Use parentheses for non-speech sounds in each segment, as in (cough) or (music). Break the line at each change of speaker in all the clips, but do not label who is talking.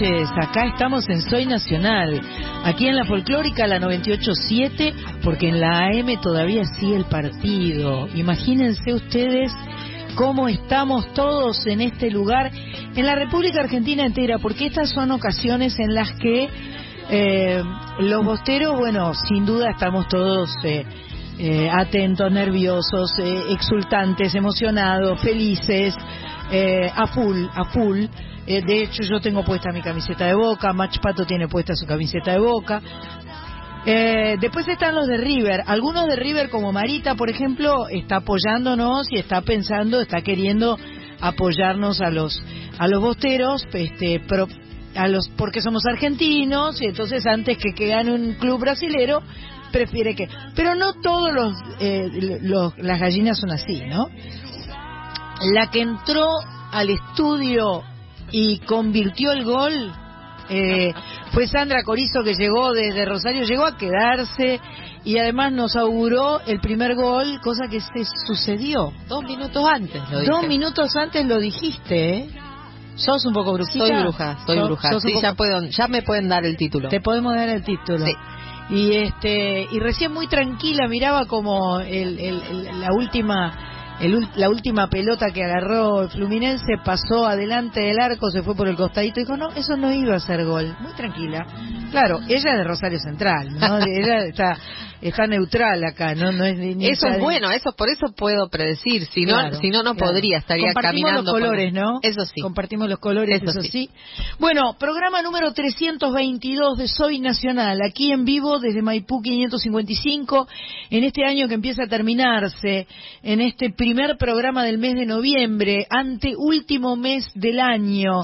noches. Acá estamos en Soy Nacional. Aquí en la folclórica, la 98.7, porque en la AM todavía sigue el partido. Imagínense ustedes cómo estamos todos en este lugar, en la República Argentina entera, porque estas son ocasiones en las que eh, los bosteros, bueno, sin duda estamos todos eh, eh, atentos, nerviosos, exultantes, emocionados, felices, a full, a full. Eh, de hecho, yo tengo puesta mi camiseta de Boca, Mach Pato tiene puesta su camiseta de Boca. Eh, después están los de River. Algunos de River, como Marita, por ejemplo, está apoyándonos y está pensando, está queriendo apoyarnos a los a los bosteros, este, pro- a los porque somos argentinos y entonces antes que que gane un club brasilero prefiere que. Pero no todos los, eh, los las gallinas son así, ¿no? La que entró al estudio y convirtió el gol eh, fue Sandra Corizo que llegó desde Rosario, llegó a quedarse y además nos auguró el primer gol, cosa que se sucedió.
Dos minutos antes lo dije.
Dos minutos antes lo dijiste, ¿eh? Sos un poco brujita.
Soy bruja, soy
Sos-
bruja.
sos un
Sí,
poco-
ya, puedo, ya me pueden dar el título.
Te podemos dar el título.
Sí.
Y este y recién muy tranquila miraba como el, el- el- la última el la última pelota que agarró el Fluminense pasó adelante del arco, se fue por el costadito y dijo, no, eso no iba a ser gol. Muy tranquila. Claro, ella es de Rosario Central, ¿no? (laughs) ella está, está neutral acá, ¿no? no es ni-
Eso es
de-
bueno, eso por eso puedo predecir. Si no,
Claro,
si no, no
claro.
podría, estaría
Compartimos
caminando.
los
por-
colores, ¿no?
Eso sí.
Compartimos los colores, eso,
Eso
sí.
sí.
Bueno, programa número 322 de Soy Nacional, aquí en vivo desde Maipú 555, en este año que empieza a terminarse, en este primer programa del mes de noviembre, ante último mes del año.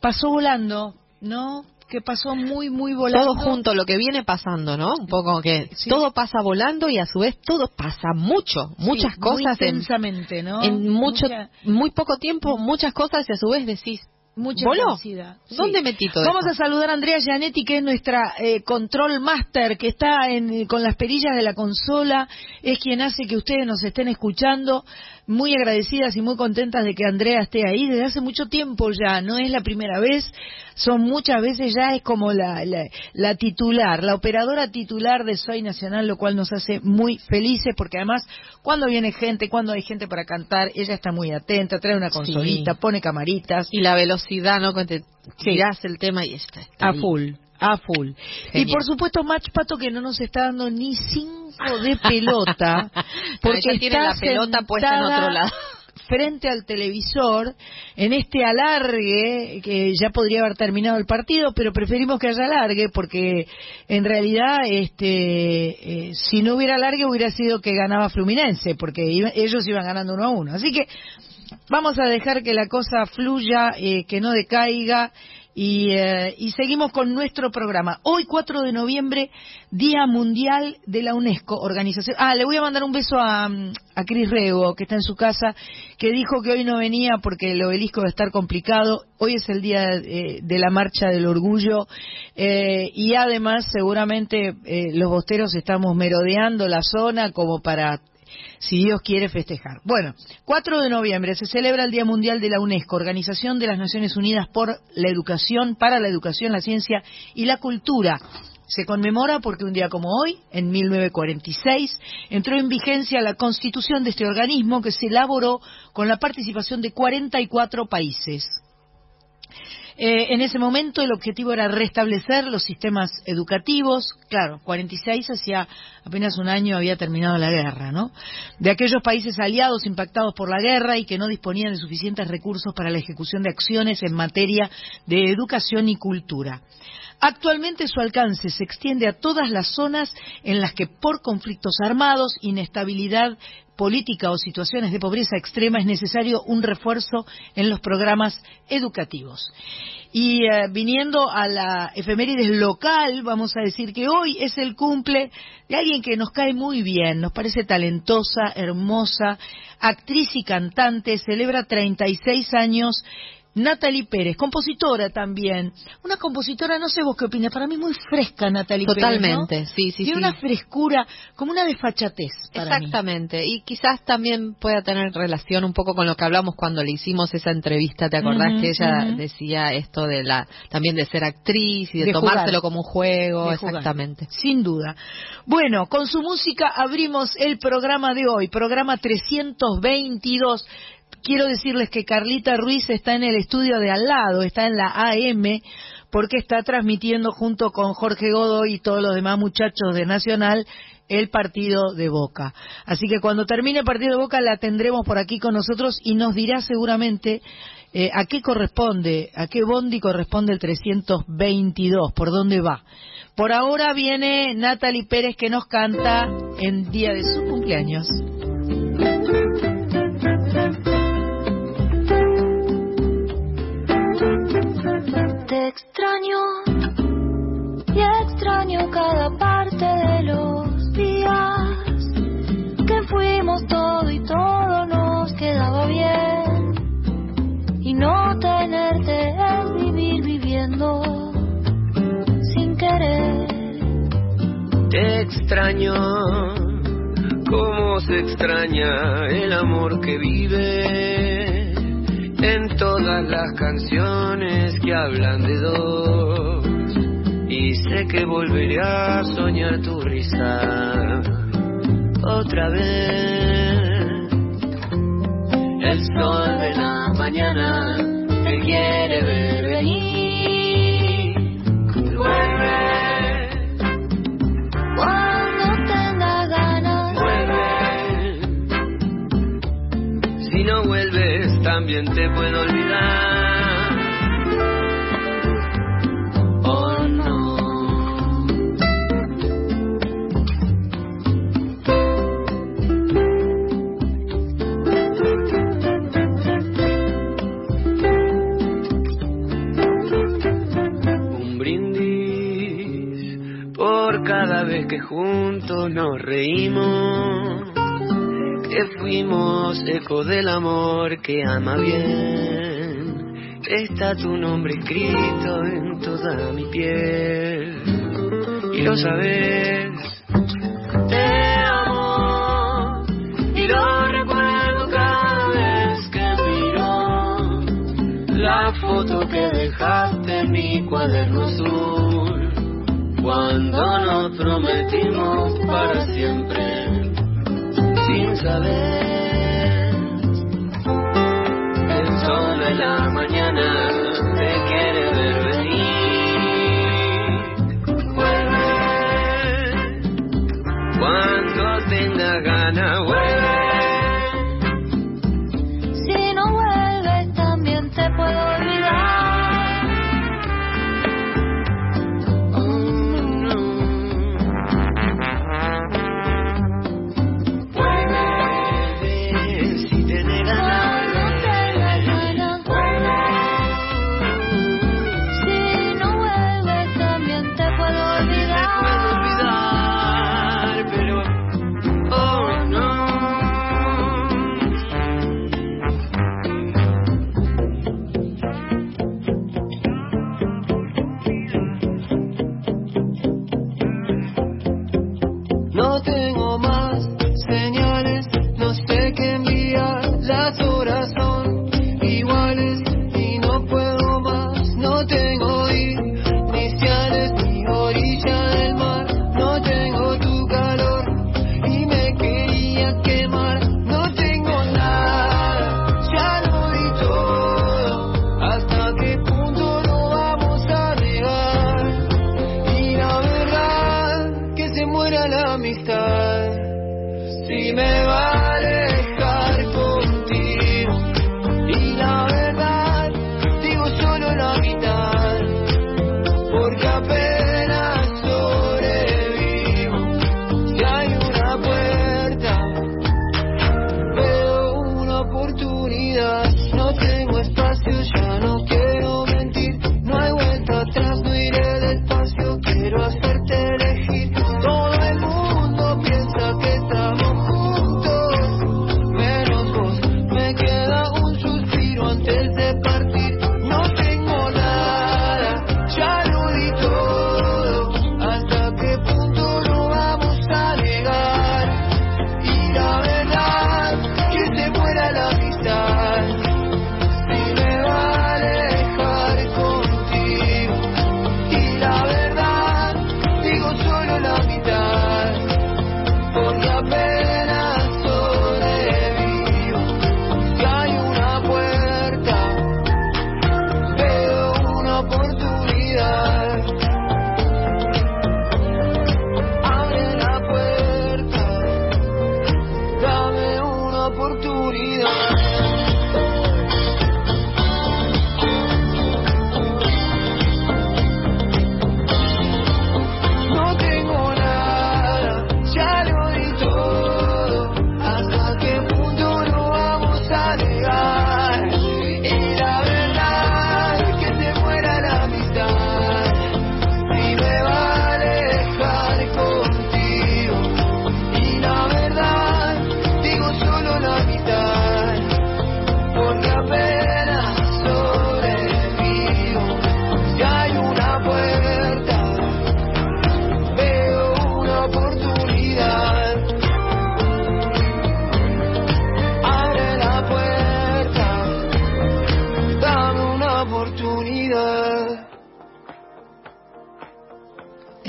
Pasó volando, ¿no? Que pasó muy, muy volando.
Todo junto, lo que viene pasando, ¿no? Un poco que
Sí.
todo pasa volando y a su vez todo pasa mucho,
Sí,
muchas
muy
cosas en,
intensamente, ¿no?
en mucho,
Mucha-
muy poco tiempo, muchas cosas y a su vez decís,
Mucha
¿voló?
intensidad. Sí.
¿Dónde metí todo
Vamos a saludar a Andrea Gianetti, que es nuestra eh, control master, que está en- con las perillas de la consola, es quien hace que ustedes nos estén escuchando. Muy agradecidas y muy contentas de que Andrea esté ahí desde hace mucho tiempo ya, no es la primera vez, son muchas veces ya, es como la, la, la titular, la operadora titular de Soy Nacional, lo cual nos hace muy felices, porque además, cuando viene gente, cuando hay gente para cantar, ella está muy atenta, trae una consolita, pone camaritas.
Y la velocidad, ¿no? Que te
Sí.
tirás el tema y está. está
A
ahí.
full, a full. Y por supuesto Match Pato que no nos está dando ni cinco de pelota, (laughs) porque
tiene
está
la pelota puesta en otro lado.
frente al televisor en este alargue que ya podría haber terminado el partido, pero preferimos que haya alargue porque en realidad este eh, si no hubiera alargue hubiera sido que ganaba Fluminense porque iba- ellos iban ganando uno a uno. Así que vamos a dejar que la cosa fluya, eh, que no decaiga y, eh, y seguimos con nuestro programa. Hoy, 4 de noviembre, Día Mundial de la UNESCO, organización. Ah, le voy a mandar un beso a, a Cris Rego, que está en su casa, que dijo que hoy no venía porque el obelisco va a estar complicado. Hoy es el día eh, de la marcha del orgullo eh, y además seguramente eh, los bosteros estamos merodeando la zona como para si Dios quiere festejar. Bueno, 4 de noviembre se celebra el Día Mundial de la UNESCO, Organización de las Naciones Unidas por la Educación, para la Educación, la Ciencia y la Cultura. Se conmemora porque un día como hoy, en 1946, entró en vigencia la constitución de este organismo que se elaboró con la participación de 44 países. Eh, en ese momento el objetivo era restablecer los sistemas educativos. Claro, 46 hacía apenas un año había terminado la guerra, ¿no? De aquellos países aliados impactados por la guerra y que no disponían de suficientes recursos para la ejecución de acciones en materia de educación y cultura. Actualmente su alcance se extiende a todas las zonas en las que por conflictos armados, inestabilidad política o situaciones de pobreza extrema es necesario un refuerzo en los programas educativos. Y eh, viniendo a la efemérides local, vamos a decir que hoy es el cumple de alguien que nos cae muy bien, nos parece talentosa, hermosa, actriz y cantante, celebra 36 años Natalie Pérez, compositora también. Una compositora, no sé vos qué opinas, para mí muy fresca Natalie
Totalmente,
Pérez.
sí, sí,
Tiene
sí.
una frescura, como una desfachatez. Para mí.
Exactamente, y quizás también pueda tener relación un poco con lo que hablamos cuando le hicimos esa entrevista, ¿te acordás que ella decía esto de la también de ser actriz y de,
De
tomárselo
jugar.
como un juego,
de jugar.
exactamente.
Sin duda. Bueno, con su música abrimos el programa de hoy, programa 322. Quiero decirles que Carlita Ruiz está en el estudio de al lado, está en la AM, porque está transmitiendo junto con Jorge Godoy y todos los demás muchachos de Nacional el partido de Boca. Así que cuando termine el partido de Boca la tendremos por aquí con nosotros y nos dirá seguramente eh, a qué corresponde, a qué bondi corresponde el 322, por dónde va. Por ahora viene Natalie Pérez que nos canta en día de su cumpleaños.
Extraño. Y extraño cada parte de los días que fuimos todo y todo nos quedaba bien. Y no tenerte es vivir viviendo sin querer.
Te extraño, como se extraña el amor que vive en todas las canciones que hablan de dos. Y sé que volveré a soñar tu risa otra vez. El sol de la mañana te quiere ver venir. Vuelve.
Cuando tenga ganas,
Vuelve. Si no vuelves, también te puedo olvidar. Oh no. Un brindis por cada vez que juntos nos reímos fuimos eco del amor que ama bien. Está tu nombre escrito en toda mi piel. Y lo sabes, te amo. Y lo recuerdo cada vez que miro la foto que dejaste en mi cuaderno azul. Cuando nos prometimos para siempre sin saber. El sol de la mañana te quiere ver venir. Vuelve. Cuando tenga gana, vuelve.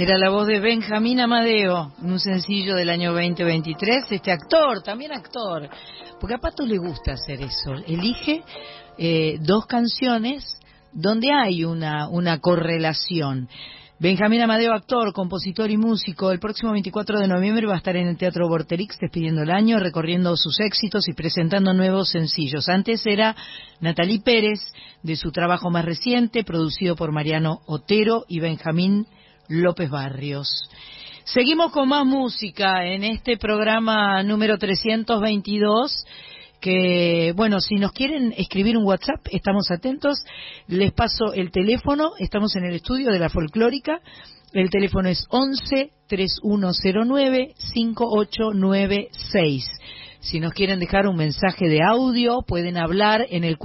Era la voz de Benjamín Amadeo, en un sencillo del año 2023. Este actor, también actor, porque a Pato le gusta hacer eso. Elige eh, dos canciones donde hay una, correlación. Benjamín Amadeo, actor, compositor y músico, el próximo 24 de noviembre va a estar en el Teatro Vorterix despidiendo el año, recorriendo sus éxitos y presentando nuevos sencillos. Antes era Natalie Pérez, de su trabajo más reciente, producido por Mariano Otero y Benjamín López Barrios. Seguimos con más música en este programa número 322 que, bueno, si nos quieren escribir un WhatsApp, estamos atentos. Les paso el teléfono, estamos en el estudio de la folclórica. El teléfono es 11 3109 5896. Si nos quieren dejar un mensaje de audio, pueden hablar en el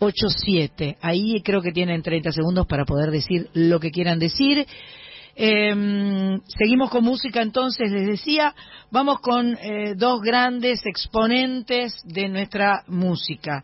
499-0987. Ahí creo que tienen 30 segundos para poder decir lo que quieran decir. Eh, seguimos con música entonces, les decía, vamos con eh, dos grandes exponentes de nuestra música.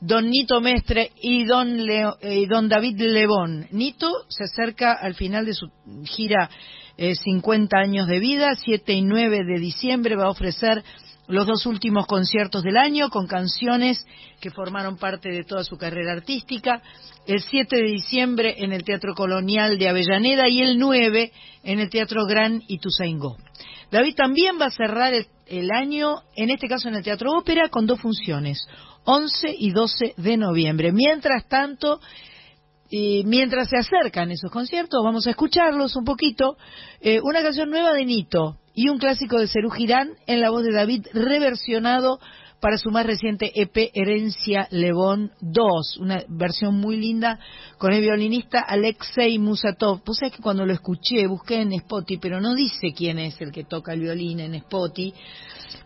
Don Nito Mestre y don, Leo, eh, don David Lebón. Nito se acerca al final de su gira eh, 50 años de vida, 7 y 9 de diciembre va a ofrecer los dos últimos conciertos del año con canciones que formaron parte de toda su carrera artística. El 7 de diciembre en el Teatro Colonial de Avellaneda y el 9 en el Teatro Gran Ituzaingó. David también va a cerrar el, año, en este caso en el Teatro Ópera, con dos funciones, 11 y 12 de noviembre. Mientras tanto, y mientras se acercan esos conciertos, vamos a escucharlos un poquito. Eh, una canción nueva de Nito y un clásico de Cerú Girán en la voz de David, reversionado para su más reciente EP Herencia Lebón 2, una versión muy linda con el violinista Alexei Musatov. Pues sabés que cuando lo escuché, busqué en Spotify, pero no dice quién es el que toca el violín en Spotify.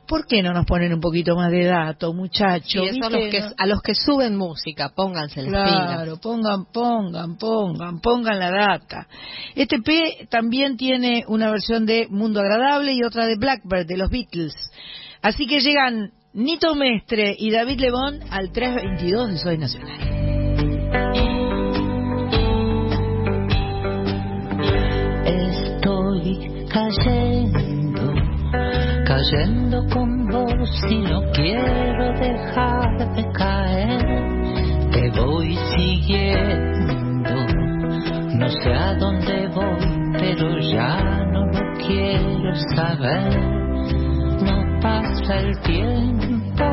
¿Por qué no nos ponen un poquito más de dato, muchachos?
Sí, a, los que, a los que suben música, pónganse las
Claro,
pilas.
pongan, pongan, pongan, pongan la data. Este P también tiene una versión de Mundo Agradable y otra de Blackbird, de los Beatles. Así que llegan Nito Mestre y David Lebón al 322 de Soy Nacional.
Estoy cayendo, cayendo con vos y no quiero dejar de caer. Te voy siguiendo, no sé a dónde voy, pero ya no lo quiero saber. El tiempo,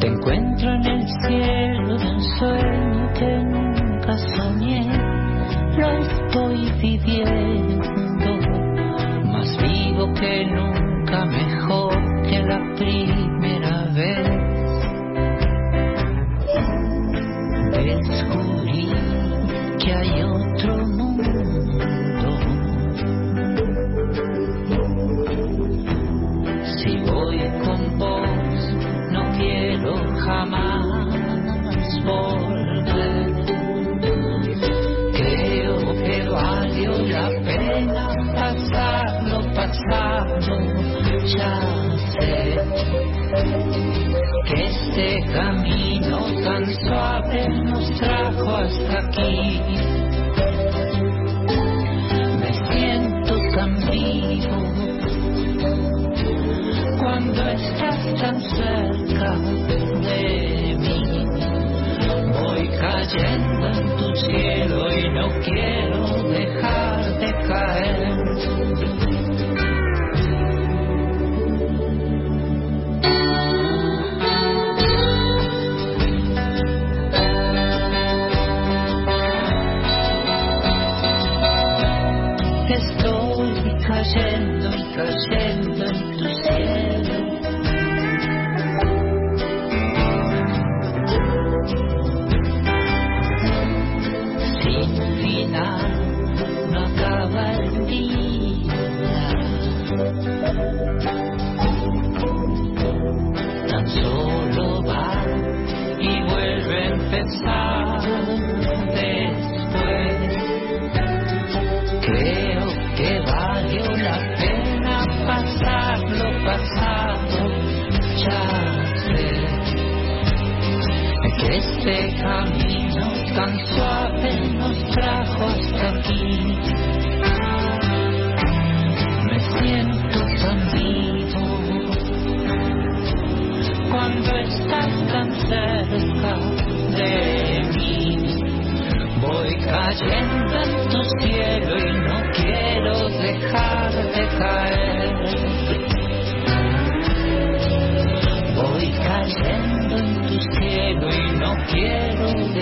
te encuentro en el cielo de un sueño que nunca soñé. Lo estoy viviendo, más vivo que nunca, que este camino tan suave nos trajo hasta aquí. Me siento tan vivo cuando estás tan cerca de mí. Voy cayendo en tu cielo y no quiero dejar de caer. Cayendo y camino tan suave nos trajo hasta aquí. Me siento tan vivo cuando estás tan cerca de mí. Voy cayendo en tu cielo y no quiero dejar de caer. Voy cayendo en tu cielo y no quiero
Tu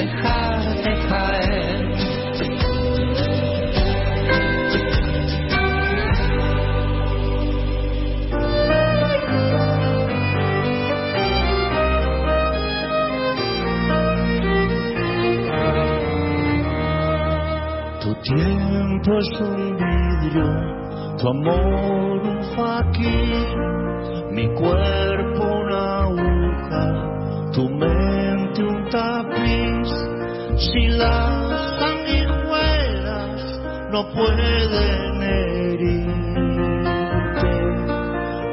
tiempo es un vidrio, tu amor un faquín, mi cuerpo una aguja, tu mente un tapiz. Si las sanguijuelas no pueden herirte,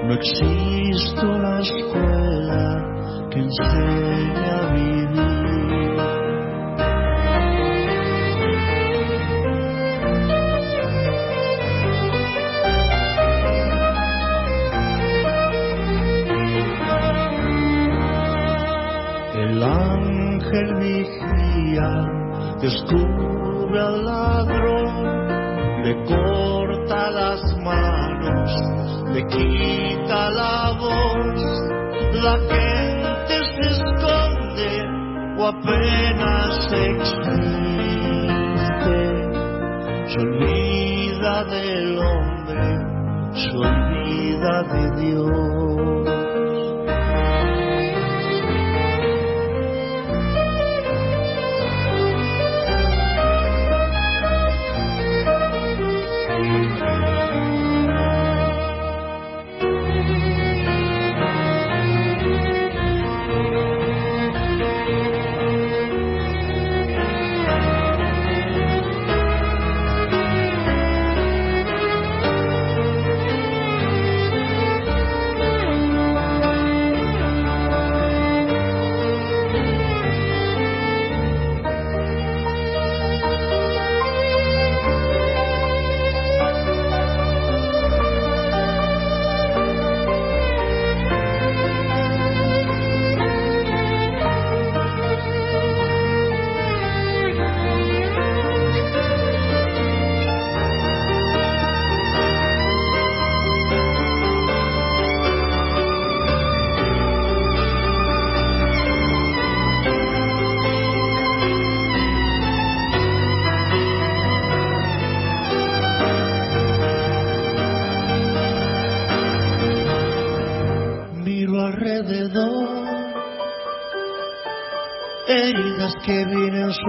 no existe una escuela que enseñe a vivir. La gente se esconde o apenas existe, se olvida del hombre, se olvida de Dios.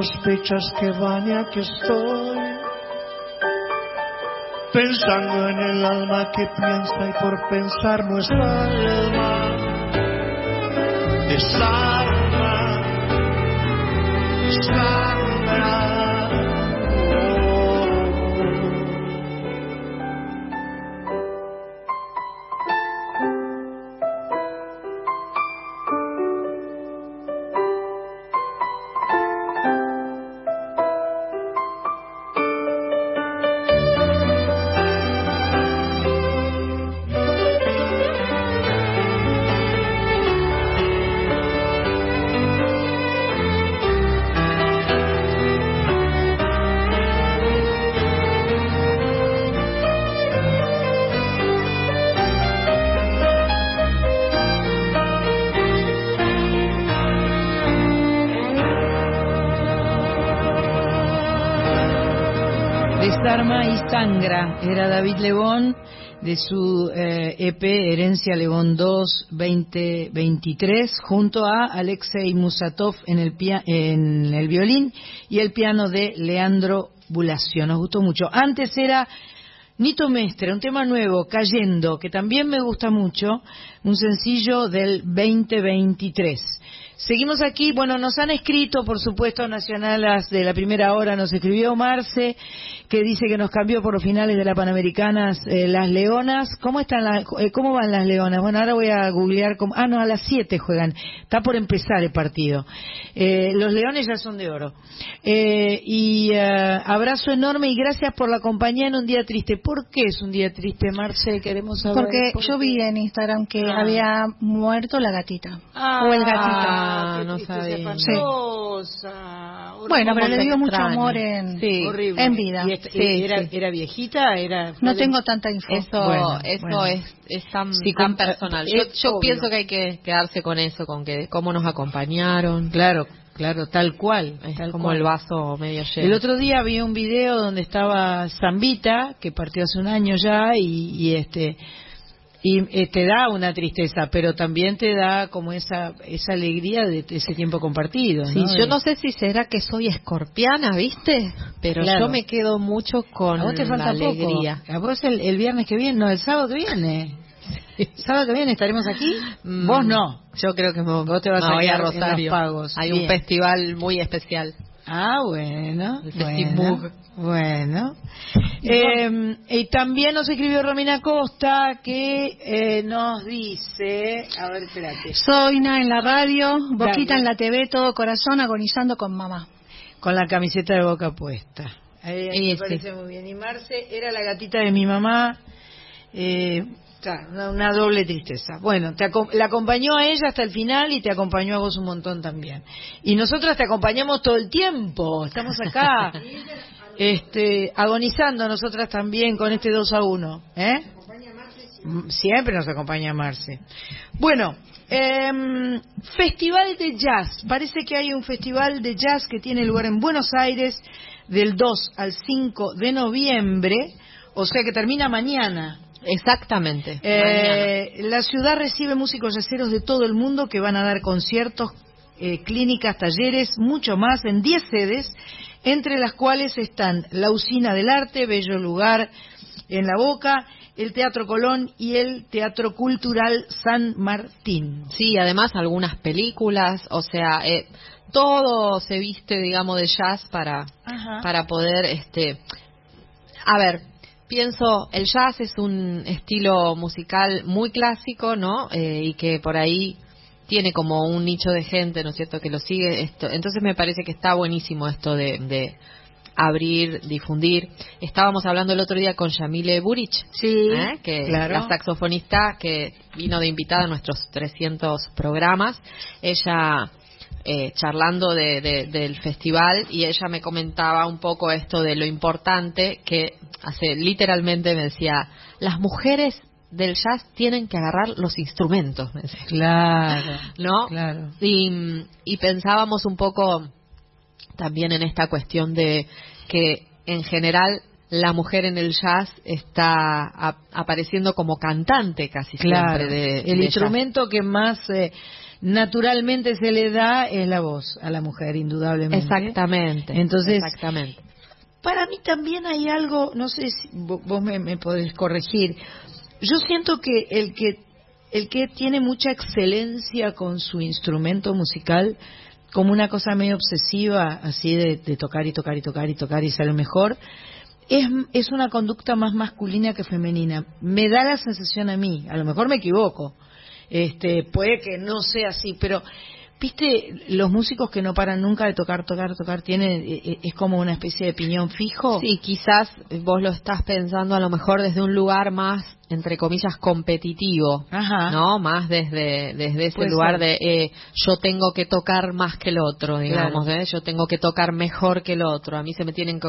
Sospechas que van y aquí estoy. Pensando en el alma que piensa y por pensar nuestra alma desarma, desangra.
Era David Lebón de su eh, EP Herencia Lebón 2 2023 junto a Alexei Musatov en el, pia- en el violín y el piano de Leandro Bulacio. Nos gustó mucho. Antes era Nito Mestre, un tema nuevo, Cayendo, que también me gusta mucho, un sencillo del 2023. Seguimos aquí, bueno, nos han escrito, por supuesto, Nacionalas de la primera hora, nos escribió Marce, que dice que nos cambió por los finales de la Panamericanas eh, las Leonas. ¿Cómo están las, eh, cómo van las Leonas? Bueno, ahora voy a googlear, cómo- ah, no, a las 7 juegan, está por empezar el partido. Eh, los Leones ya son de oro. Eh, y eh, abrazo enorme y gracias por la compañía en un día triste. ¿Por qué es un día triste, Marce? Queremos saber.
Porque
por
yo
qué.
vi en Instagram que
Ah.
había muerto la gatita.
Ah,
o el gatito.
Ah, no sabía.
espantosa.
Bueno, pero le dio mucho amor en,
Sí.
En vida.
¿Y
Sí,
era,
sí.
era viejita? Era,
No tengo tanta info.
Eso,
Bueno,
eso
bueno.
es, es tan,
Sí,
tan personal. Yo,
es
yo pienso que hay que quedarse con eso, con que cómo nos acompañaron.
Claro, claro, tal cual.
Es
tal
como
cual.
el vaso medio lleno.
El otro día vi un video donde estaba Zambita, que partió hace un año ya, y, y este y eh, te da una tristeza, pero también te da como esa esa alegría de ese tiempo compartido.
Sí,
¿no?
yo no sé si será que soy escorpiana, ¿viste? Pero
Claro.
yo me quedo mucho con
a vos te
la
falta
alegría.
poco. A vos el, el viernes que viene, no, el sábado que viene. El sábado que viene estaremos aquí.
Mm,
Vos no.
Yo creo que
Vos te vas
me
a
voy a
quedar en los
Rosario.
pagos.
Hay
Bien.
un festival muy especial.
Ah, bueno.
El
bueno, bueno. Eh, y también nos escribió Romina Costa que eh, nos dice, a ver, espérate,
Soina en la radio, Boquita
Dale.
en la TV, todo corazón agonizando con mamá.
con la camiseta de boca puesta. Ahí, ahí
Y
me
sí.
parece muy bien. Y Marce era la gatita de mi mamá. Eh, claro, una, una doble tristeza. Bueno, te acom- la acompañó a ella hasta el final y te acompañó a vos un montón también. Y nosotras te acompañamos todo el tiempo. Estamos acá, (laughs) este, agonizando nosotras también con este 2 a 1. ¿eh? Siempre nos acompaña Marce. Bueno, em, Festival de Jazz. Parece que hay un festival de jazz que tiene lugar en Buenos Aires del 2 al 5 de noviembre, o sea que termina mañana.
Exactamente.
Eh, la ciudad recibe músicos yaceros de todo el mundo que van a dar conciertos, eh, clínicas, talleres, mucho más en 10 sedes, entre las cuales están la Usina del Arte, Bello Lugar en La Boca, el Teatro Colón y el Teatro Cultural San Martín.
Sí, además algunas películas, o sea, eh, todo se viste, digamos, de jazz para
Ajá.
para poder, este, a ver, pienso, el jazz es un estilo musical muy clásico, ¿no? Eh, y que por ahí tiene como un nicho de gente, ¿no es cierto?, que lo sigue. Esto, entonces me parece que está buenísimo esto de, de abrir, difundir. Estábamos hablando el otro día con Yamile Burich,
Sí,
¿eh? que
claro.
la saxofonista que vino de invitada a nuestros 300 programas. Ella eh, charlando de- de- del festival y ella me comentaba un poco esto de lo importante que hace literalmente me decía las mujeres del jazz tienen que agarrar los instrumentos me decía.
Claro, (laughs)
¿no?
claro.
Y, y pensábamos un poco también en esta cuestión de que en general la mujer en el jazz está apareciendo como cantante casi
Claro,
siempre de,
el
de
instrumento que más eh, naturalmente se le da es la voz a la mujer, indudablemente.
Exactamente.
Entonces,
exactamente.
Para mí también hay algo, no sé si vo- vos me, me podés corregir. Yo siento que el que el que tiene mucha excelencia con su instrumento musical, como una cosa medio obsesiva, así de, de tocar y tocar y tocar y tocar y ser el mejor, es, es una conducta más masculina que femenina. Me da la sensación a mí, a lo mejor me equivoco, este, puede que no sea así, pero viste los músicos que no paran nunca de tocar, tocar, tocar, tienen eh, eh, es como una especie de piñón fijo.
Sí, quizás vos lo estás pensando a lo mejor desde un lugar más, entre comillas, competitivo.
Ajá.
¿No? Más desde, desde ese
Puede
lugar
ser.
de eh, yo tengo que tocar más que el otro, digamos, ¿eh? yo tengo que tocar mejor que el otro, a mí se me tienen que,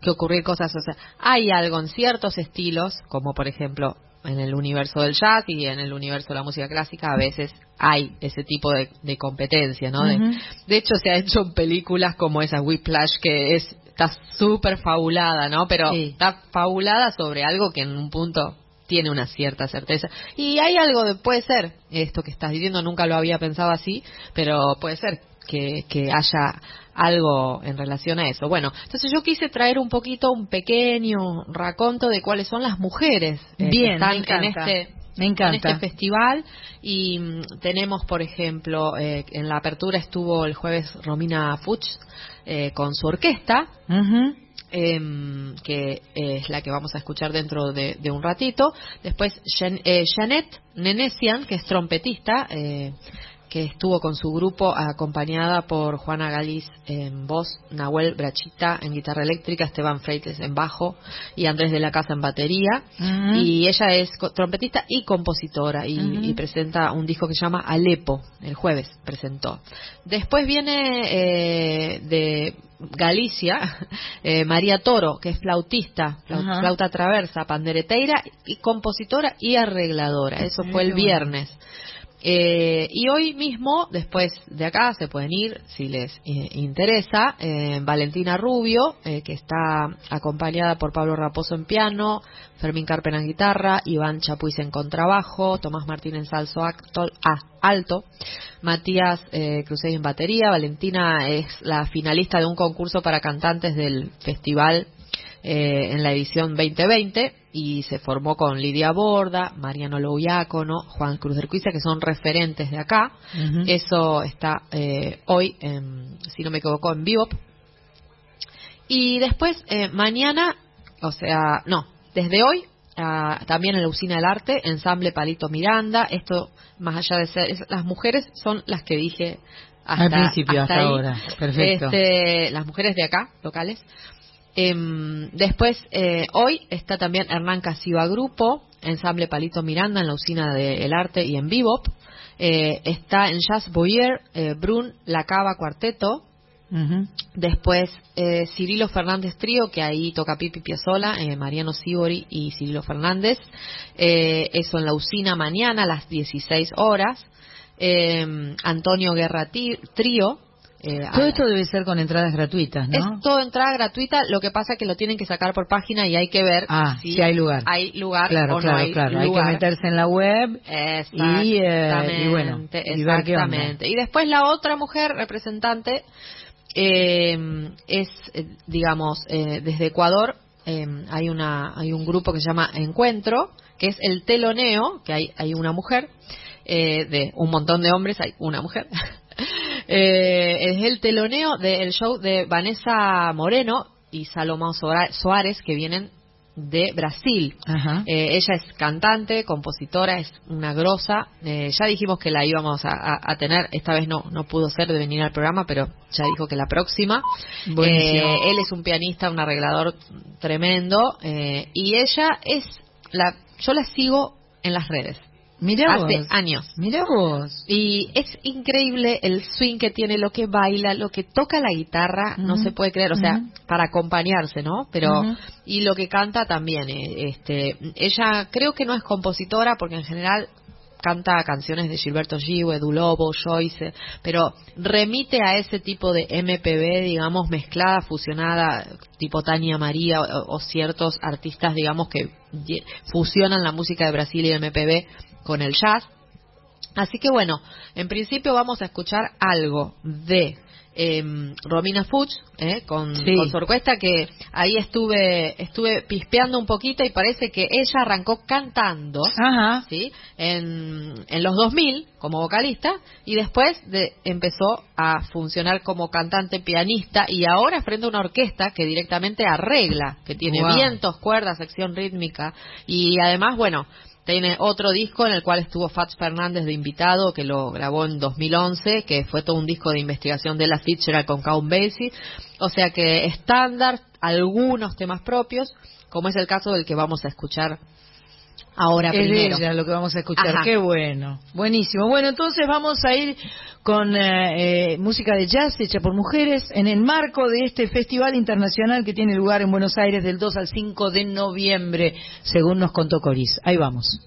que ocurrir cosas, o sea, hay algo en ciertos estilos, como por ejemplo en el universo del jazz y en el universo de la música clásica, a veces hay ese tipo de, de competencia, ¿no? De- de hecho, se ha hecho en películas como esa Whiplash que es está súper fabulada, ¿no? Pero
Sí.
está fabulada sobre algo que en un punto tiene una cierta certeza. Y hay algo de, puede ser, esto que estás diciendo, nunca lo había pensado así, pero puede ser que, que haya algo en relación a eso. Bueno, entonces yo quise traer un poquito, un pequeño raconto de cuáles son las mujeres eh, que
Bien,
están
me
en este
Me encanta.
este festival y mm, tenemos, por ejemplo, eh, en la apertura estuvo el jueves Romina Fuchs eh, con su orquesta, em, que es la que vamos a escuchar dentro de, de un ratito. Después Jan- eh, Janet Nenesian, que es trompetista, eh, que estuvo con su grupo acompañada por Juana Galiz en voz, Nahuel Brachita en guitarra eléctrica, Esteban Freites en bajo y Andrés de la Casa en batería.
Ujú.
Y ella es trompetista y compositora y,
Ujú.
y presenta un disco que se llama Alepo, el jueves presentó. Después viene eh, de Galicia (laughs) eh, María Toro, que es flautista, flauta traversa, pandereteira y compositora y arregladora. Eso fue el
bueno.
Eh, y hoy mismo, después de acá, se pueden ir, si les eh, interesa, eh, Valentina Rubio, eh, que está acompañada por Pablo Raposo en piano, Fermín Carpen en guitarra, Iván Chapuis en contrabajo, Tomás Martín en salso alto, Matías eh, en batería, Valentina es la finalista de un concurso para cantantes del festival eh, en la edición 2020 y se formó con Lidia Borda, Mariano Louiácono, Juan Cruz Cuiza, que son referentes de acá. Eso está eh, hoy, en, si no me equivoco, en Bebop. Y después, eh, mañana, o sea, no, desde hoy, ah, también en la Usina del Arte, ensamble Palito Miranda. Esto, más allá de ser, es- las mujeres son las que dije hasta,
Al principio, hasta ahora. Perfecto.
Este, las mujeres de acá, locales. Em, después, eh, hoy está también Hernán Casiva Grupo, ensamble Palito Miranda en la Usina del Arte y en Bebop. Eh, está en Jazz Boyer, eh, Brun La Cava Cuarteto.
Ujú.
Después eh, Cirilo Fernández Trío, que ahí toca Pipi Piazzola, Mariano Sibori y Cirilo Fernández. Eso en la usina mañana a las 16 horas. Eh, Antonio Guerra Trío. Eh,
Todo
la-
esto debe ser con entradas gratuitas, ¿no?
es todo entrada gratuita, lo que pasa es que lo tienen que sacar por página y hay que ver
Ah, si hay lugar.
hay lugar
Claro,
o
claro,
no hay
claro. Hay
lugar.
que meterse en la web y, eh, y bueno, y ver qué onda.
Y después la otra mujer representante eh, es, eh, digamos, eh, desde Ecuador eh, hay una hay un grupo que se llama Encuentro, que es el teloneo, que hay hay una mujer eh, de un montón de hombres hay una mujer. (laughs) Eh, es el teloneo del show de Vanessa Moreno y Salomón Suárez que vienen de Brasil.
Ajá.
Eh, ella es cantante, compositora, es una grosa. Eh, ya dijimos que la íbamos a, a- a tener, esta vez no no pudo ser de venir al programa, pero ya dijo que la próxima. Eh, él es un pianista, un arreglador tremendo eh, y ella es la, yo la sigo en las redes
Mirá
hace
vos.
años.
Mirá vos.
Y es increíble el swing que tiene, lo que baila, lo que toca la guitarra, no se puede creer, o sea, para acompañarse, ¿no? Pero y lo que canta también, eh, este, ella creo que no es compositora porque en general canta canciones de Gilberto Gil, Edu Lobo, Joyce, pero remite a ese tipo de MPB, digamos, mezclada, fusionada, tipo Tania María o, o ciertos artistas, digamos, que fusionan la música de Brasil y el MPB con el jazz. Así que bueno, en principio vamos a escuchar algo de em, Romina Fuchs eh, con,
Sí.
con su orquesta que ahí estuve estuve pispeando un poquito y parece que ella arrancó cantando
Ajá.
¿sí? en, en los 2000 como vocalista y después de, empezó a funcionar como cantante pianista y ahora frente a una orquesta que directamente arregla, que tiene
Wow.
vientos, cuerdas, sección rítmica y además, bueno, tiene otro disco en el cual estuvo Fats Fernández de invitado, que lo grabó en 2011, que fue todo un disco de investigación de la Fitzgerald con Count Basie. O sea que estándar, algunos temas propios, como es el caso del que vamos a escuchar ahora
Es
primero.
ella lo que vamos a escuchar.
Ajá.
Qué bueno. Buenísimo. Bueno, entonces vamos a ir con eh, eh, música de jazz hecha por mujeres en el marco de este festival internacional que tiene lugar en Buenos Aires del 2 al 5 de noviembre, según nos contó Coris. Ahí vamos.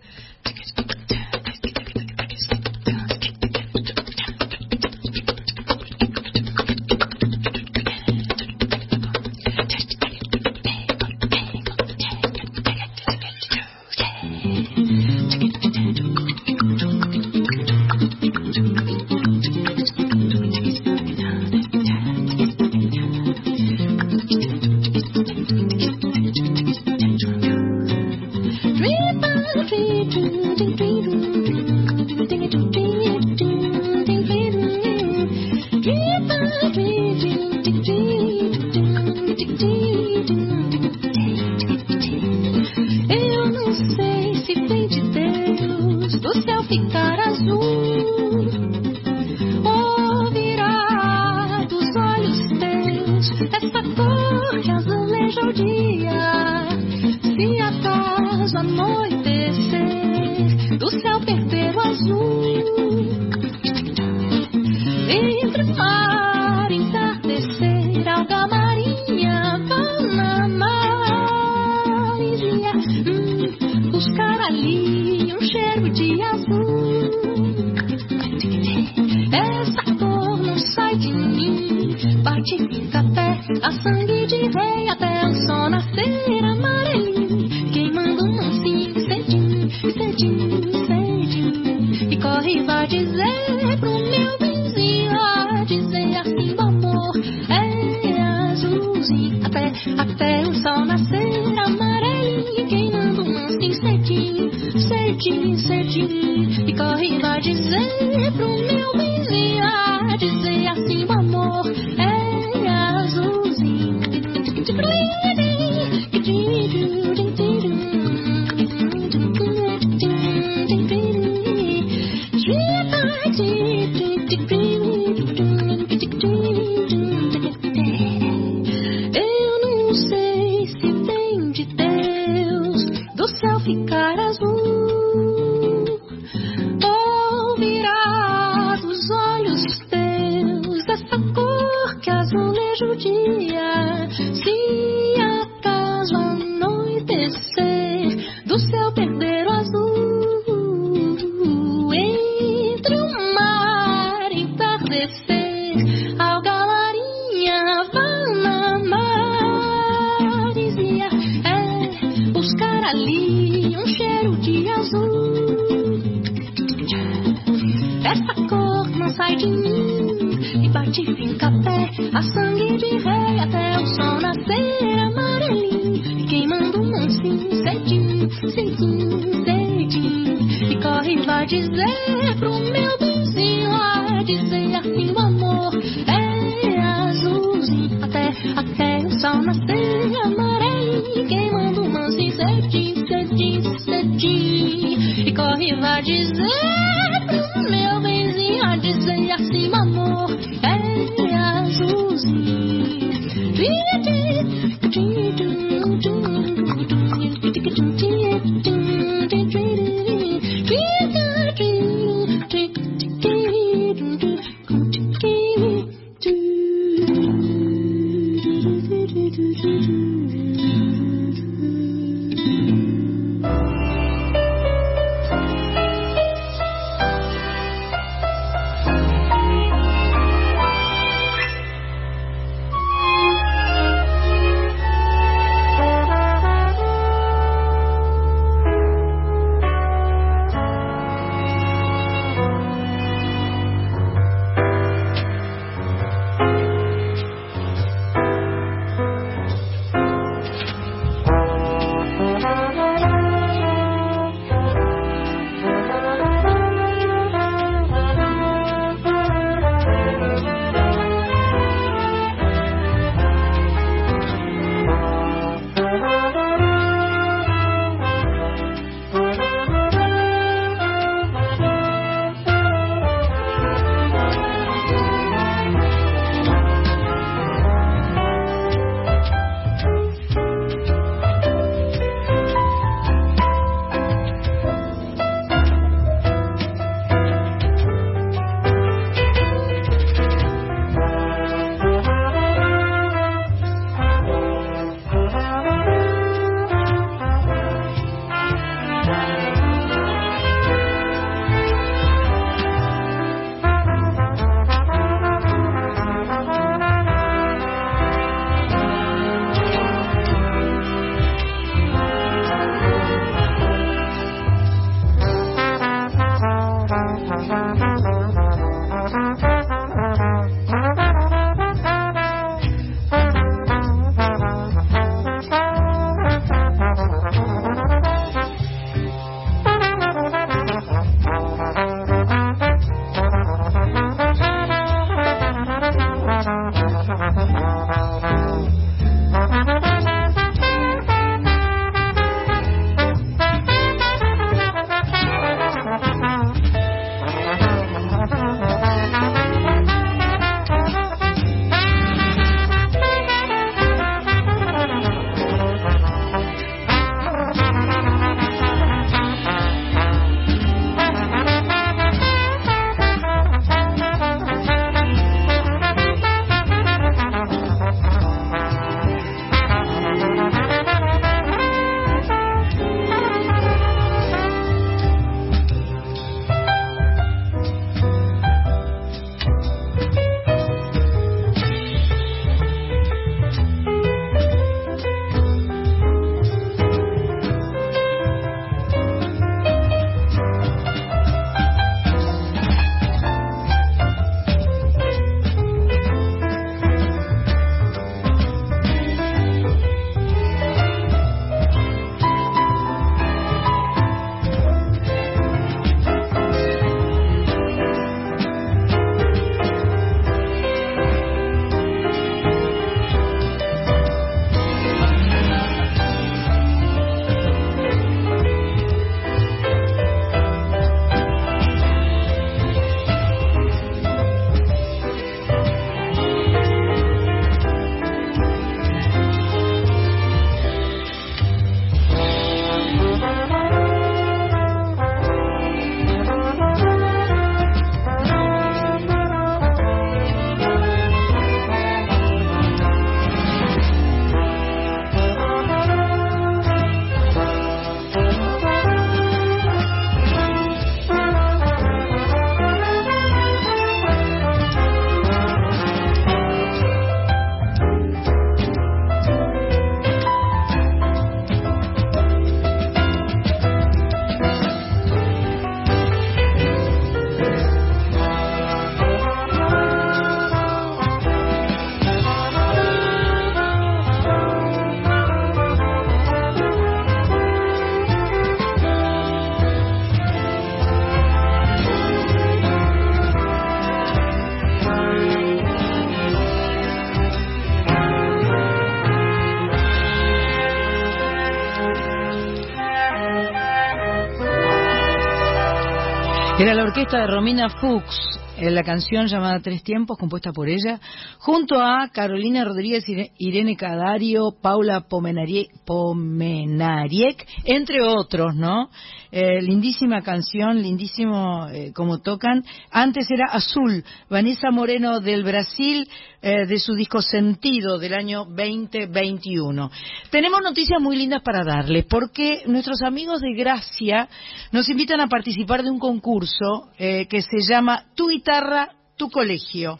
La orquesta de Romina Fuchs, en la canción llamada Tres Tiempos, compuesta por ella, junto a Carolina Rodríguez, Ire- Irene Cadario, Paula Pomenarie- Pomenariek, entre otros, ¿no? Eh, lindísima canción, lindísimo eh, como tocan. Antes era Azul, Vanessa Moreno del Brasil, eh, de su disco Sentido del año 2021. Tenemos noticias muy lindas para darles, porque nuestros amigos de Gracia nos invitan a participar de un concurso eh, que se llama Tu guitarra, tu colegio.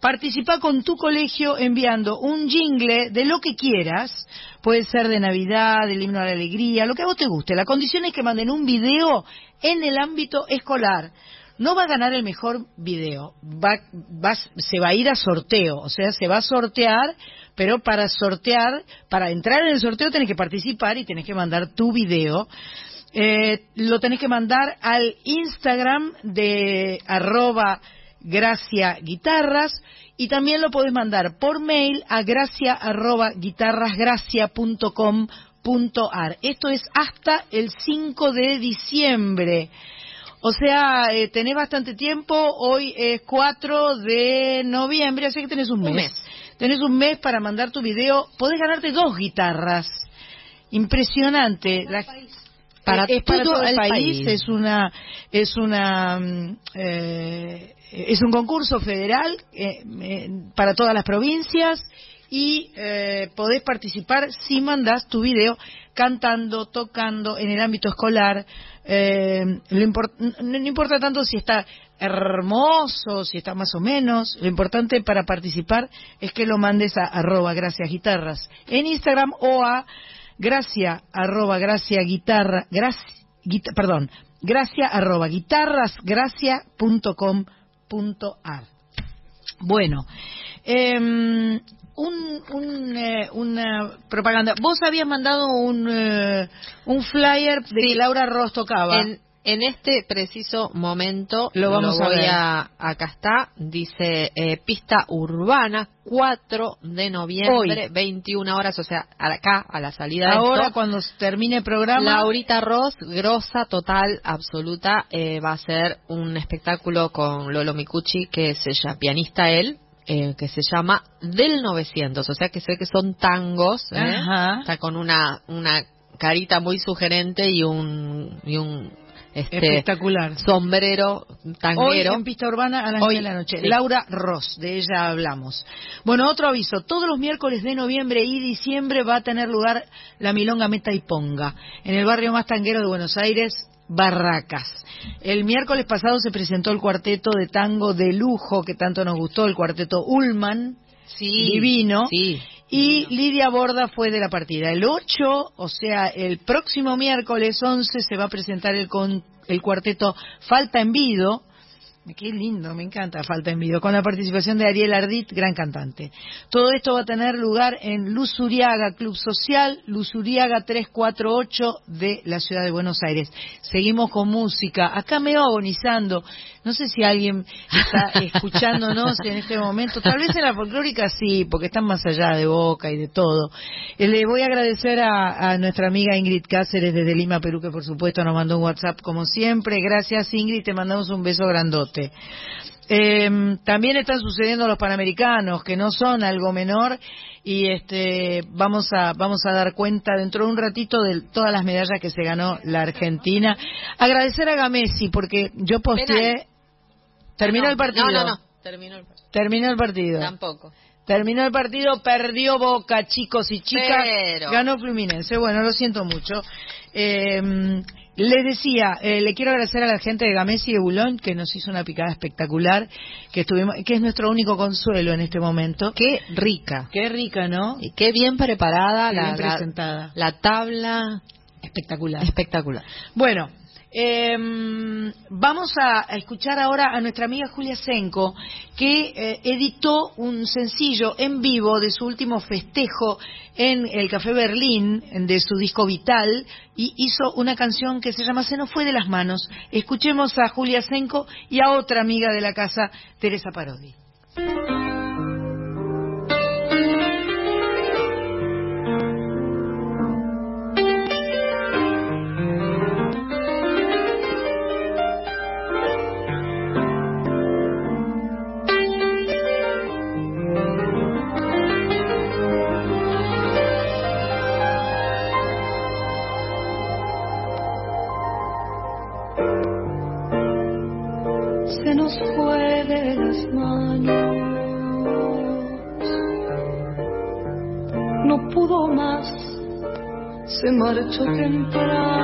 Participa con tu colegio enviando un jingle de lo que quieras. Puede ser de Navidad, del himno a la alegría, lo que a vos te guste. La condición es que manden un video en el ámbito escolar. No va a ganar el mejor video, va, se va a ir a sorteo, o sea, se va a sortear, pero para sortear, para entrar en el sorteo tenés que participar y tenés que mandar tu video. Eh, lo tenés que mandar al Instagram de arroba Gracia Guitarras y también lo podés mandar por mail a gracia arroba guitarrasgracia.com.ar. Esto es hasta el 5 de diciembre. O sea, eh, tenés bastante tiempo, hoy es 4 de noviembre, así que tenés un mes.
Un mes.
Tenés un mes para mandar tu video, podés ganarte dos guitarras. Impresionante. La-
Para
es para
todo
todo el
el
país,
país.
es una es una mm, eh, es un concurso federal eh, eh, para todas las provincias y eh, podés participar si mandás tu video cantando, tocando en el ámbito escolar. No, importa tanto si está hermoso, si está más o menos. Lo importante para participar es que lo mandes a arroba gracias guitarras en Instagram o a gracia arroba gracia guitarra gracia, guita- perdón bueno em, un, un, eh, una propaganda. Vos habías mandado un eh, un flyer de que Laura Ross tocaba
En, en este preciso momento
Lo vamos a
voy
ver.
a acá está dice eh, pista urbana 4 de noviembre
Hoy.
21 horas o sea acá a la salida de
ahora
esto,
cuando termine el programa
Laurita Ross, grosa, total, absoluta, eh, va a hacer un espectáculo con Lolo Micucci, que es ella, pianista él, eh, que se llama Del 900, o sea que ve que son tangos, ¿eh? Está con una, una carita muy sugerente y un, y un este,
espectacular
sombrero
Hoy
tanguero.
en Pista Urbana a las
Hoy,
9 de la noche.
sí.
Laura Ross, de ella hablamos. Bueno, otro aviso. Todos los miércoles de noviembre y diciembre va a tener lugar la Milonga Meta y Ponga, en el barrio más tanguero de Buenos Aires, Barracas. El miércoles pasado se presentó el cuarteto de tango de lujo que tanto nos gustó, el cuarteto Ullman,
sí,
divino.
Sí.
Y Lidia Borda fue de la partida. El 8, o sea, el próximo miércoles 11 se va a presentar el, con, el cuarteto Falta en Vido. Qué lindo, me encanta Falta en Vido, con la participación de Ariel Ardit, gran cantante. Todo esto va a tener lugar en Luz Uriaga Club Social, Luz Uriaga 348 de la ciudad de Buenos Aires. Seguimos con música. Acá me va agonizando. No sé si alguien está escuchándonos en este momento. Tal vez en la folclórica sí, porque están más allá de Boca y de todo. Eh, Le voy a agradecer a, nuestra amiga Ingrid Cáceres desde Lima, Perú, que por supuesto nos mandó un WhatsApp como siempre. Gracias Ingrid, te mandamos un beso grandote. Eh, también están sucediendo los panamericanos, que no son algo menor, y este vamos a vamos a dar cuenta dentro de un ratito de todas las medallas que se ganó la Argentina. Agradecer a Gamesi porque yo posteé. Terminó
No,
el partido.
No, no, no. Terminó el partido.
Terminó el partido.
Tampoco.
Terminó el partido, perdió Boca, chicos y chicas,
Pero-
ganó Fluminense. Bueno, lo siento mucho. Eh, les decía, eh, le quiero agradecer a la gente de Gamesi y de Bulón que nos hizo una picada espectacular, que estuvimos, que es nuestro único consuelo en este momento.
Qué rica.
Qué rica, ¿no?
Y qué bien preparada
Qué
la,
bien
la-
presentada.
la tabla
Espectacular.
espectacular.
Bueno, eh, vamos a, escuchar ahora a nuestra amiga Julia Senko, que eh, editó un sencillo en vivo de su último festejo en el Café Berlín, de su disco Vital, y hizo una canción que se llama Se nos fue de las manos. Escuchemos a Julia Senko y a otra amiga de la casa, Teresa Parodi.
Se marchó temprano.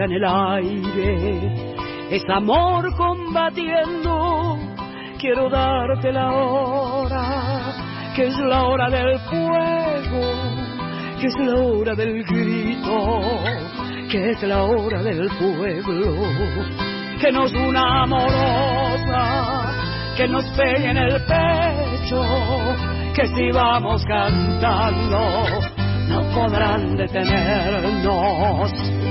En el aire, es amor combatiendo. Quiero darte la hora, que es la hora del fuego, que es la hora del grito, que es la hora del pueblo, que nos una amorosa, que nos pegue en el pecho, que si vamos cantando no podrán detenernos,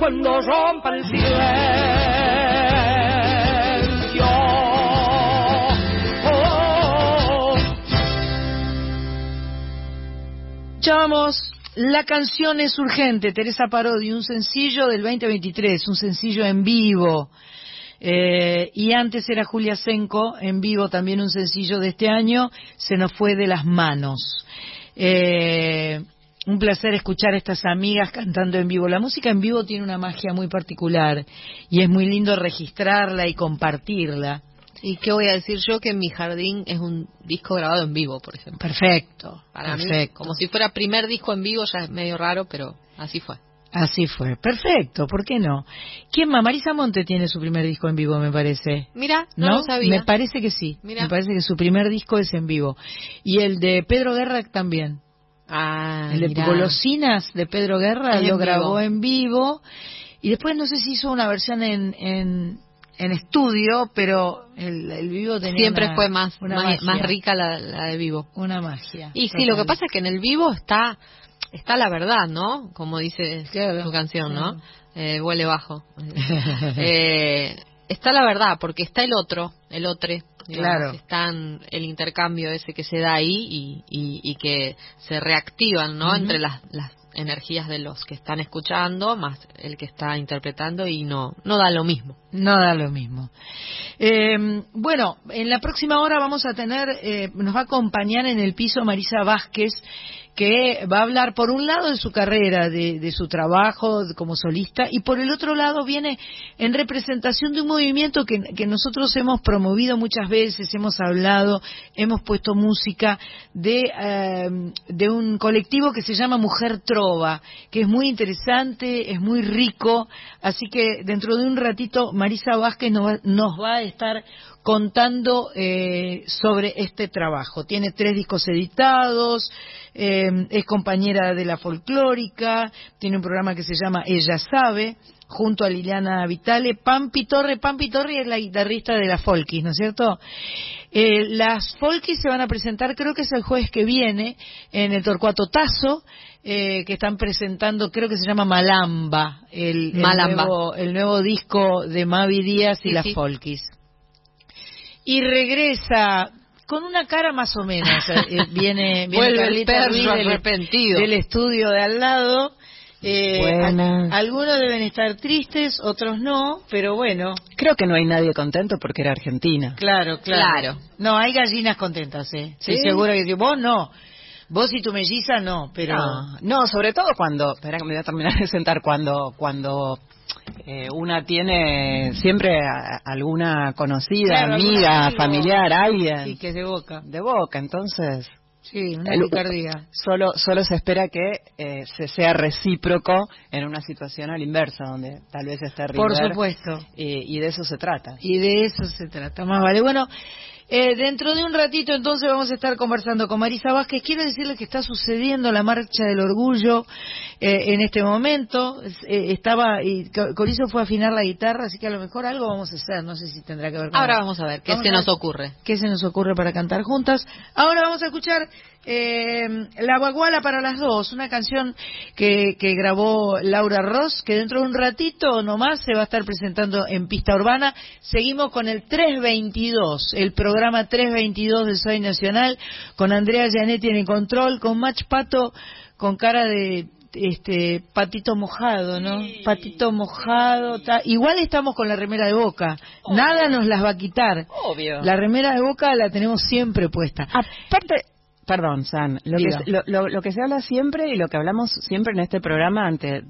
cuando rompa el silencio. Oh.
La canción es urgente, Teresa Parodi, un sencillo del 2023, un sencillo en vivo. Eh, y antes era Julia Senko, en vivo también un sencillo de este año, se nos fue de las manos. Eh, un placer escuchar a estas amigas cantando en vivo. La música en vivo tiene una magia muy particular y es muy lindo registrarla y compartirla.
¿Y qué voy a decir yo? Que en mi jardín es un disco grabado en vivo, por ejemplo.
Perfecto.
Para mí,
perfecto.
como si fuera primer disco en vivo, ya es medio raro, pero así fue.
Así fue. Perfecto. ¿Por qué no? ¿Quién más? Marisa Monte tiene su primer disco en vivo, me parece.
Mira, no,
¿No?
lo sabía.
Me parece que sí.
Mira.
Me parece que su primer disco es en vivo. Y el de Pedro Guerra también.
Ah,
el de
mirá.
Golosinas de Pedro Guerra lo grabó en vivo. Y después no sé si hizo una versión en, en, en estudio, pero el, el vivo tenía
Siempre
una-
fue más,
una
más, más rica la, la de vivo.
Una magia.
Y sí, lo que pasa es que en el vivo está está la verdad, ¿no? Como dice
Claro,
su canción, ¿no?
claro.
Eh, huele bajo. (laughs) Eh, está la verdad, porque está el otro, el otro.
Claro.
Están el intercambio ese que se da ahí y, y, y que se reactivan, ¿no? Entre las, las energías de los que están escuchando más el que está interpretando y no no da lo mismo.
No da lo mismo. Eh, bueno, en la próxima hora vamos a tener, eh, nos va a acompañar en el piso Marisa Vázquez, que va a hablar por un lado de su carrera, de, de su trabajo como solista, y por el otro lado viene en representación de un movimiento que, nosotros hemos promovido muchas veces, hemos hablado, hemos puesto música de, eh, de un colectivo que se llama Mujer Trova, que es muy interesante, es muy rico, así que dentro de un ratito Marisa Vázquez nos va, nos va a estar contando eh, sobre este trabajo. Tiene tres discos editados, eh, es compañera de la folclórica, tiene un programa que se llama Ella Sabe, junto a Liliana Vitale. Pampi Torre, Pampi Torre es la guitarrista de la Folkis, ¿no es cierto? Eh, las Folkis se van a presentar, creo que es el jueves que viene, en el Torcuato Tazo, eh, que están presentando, creo que se llama Malamba, el, el
Malamba.
nuevo, el nuevo disco de Mavi Díaz y
Sí,
las
sí.
Folkis. Y regresa con una cara más o menos. eh, viene (laughs) viene
Vuelve el
Carlita
perro
Ruiz del,
arrepentido.
del estudio de al lado. Eh, a- algunos deben estar tristes, otros no, pero bueno,
Creo que no hay nadie contento porque era Argentina.
claro, claro.
Claro.
No, hay gallinas contentas, ¿eh?
¿Sí?
Segura que vos no. Vos y tu melliza no, pero...
No, no, sobre todo cuando, espera que me voy a terminar de sentar, cuando, cuando eh, una tiene siempre a- alguna conocida,
Claro,
amiga, familiar, alguien
Sí, que es de boca.
de boca, entonces
Sí, una
El-
picardía.
solo solo se espera que eh, se sea recíproco en una situación a la inversa, donde tal vez esté
Por
River,
supuesto.
y, y de eso se trata.
Y de eso se trata, más vale. Bueno, eh, dentro de un ratito entonces vamos a estar conversando con Marisa Vázquez. Quiero decirles que está sucediendo la marcha del orgullo eh, en este momento. Eh, estaba, y Co- Corizo fue a afinar la guitarra, así que a lo mejor algo vamos a hacer. No sé si tendrá que ver con
Ahora vamos a ver qué se nos ocurre.
qué se nos ocurre para cantar juntas. Ahora vamos a escuchar eh, La Baguala para las dos, una canción que, que grabó Laura Ross, que dentro de un ratito nomás se va a estar presentando en Pista Urbana. Seguimos con el 322, el programa 322 de Soy Nacional, con Andrea Gianetti en el control, con Mach Pato con cara de este patito mojado, ¿no? Patito mojado, ta- igual estamos con la remera de Boca. Nada nos las va a quitar.
Obvio.
La remera de Boca la tenemos siempre puesta.
Aparte, perdón, San, lo que,
Diga.
se- lo, lo- lo que se habla siempre y lo que hablamos siempre en este programa ante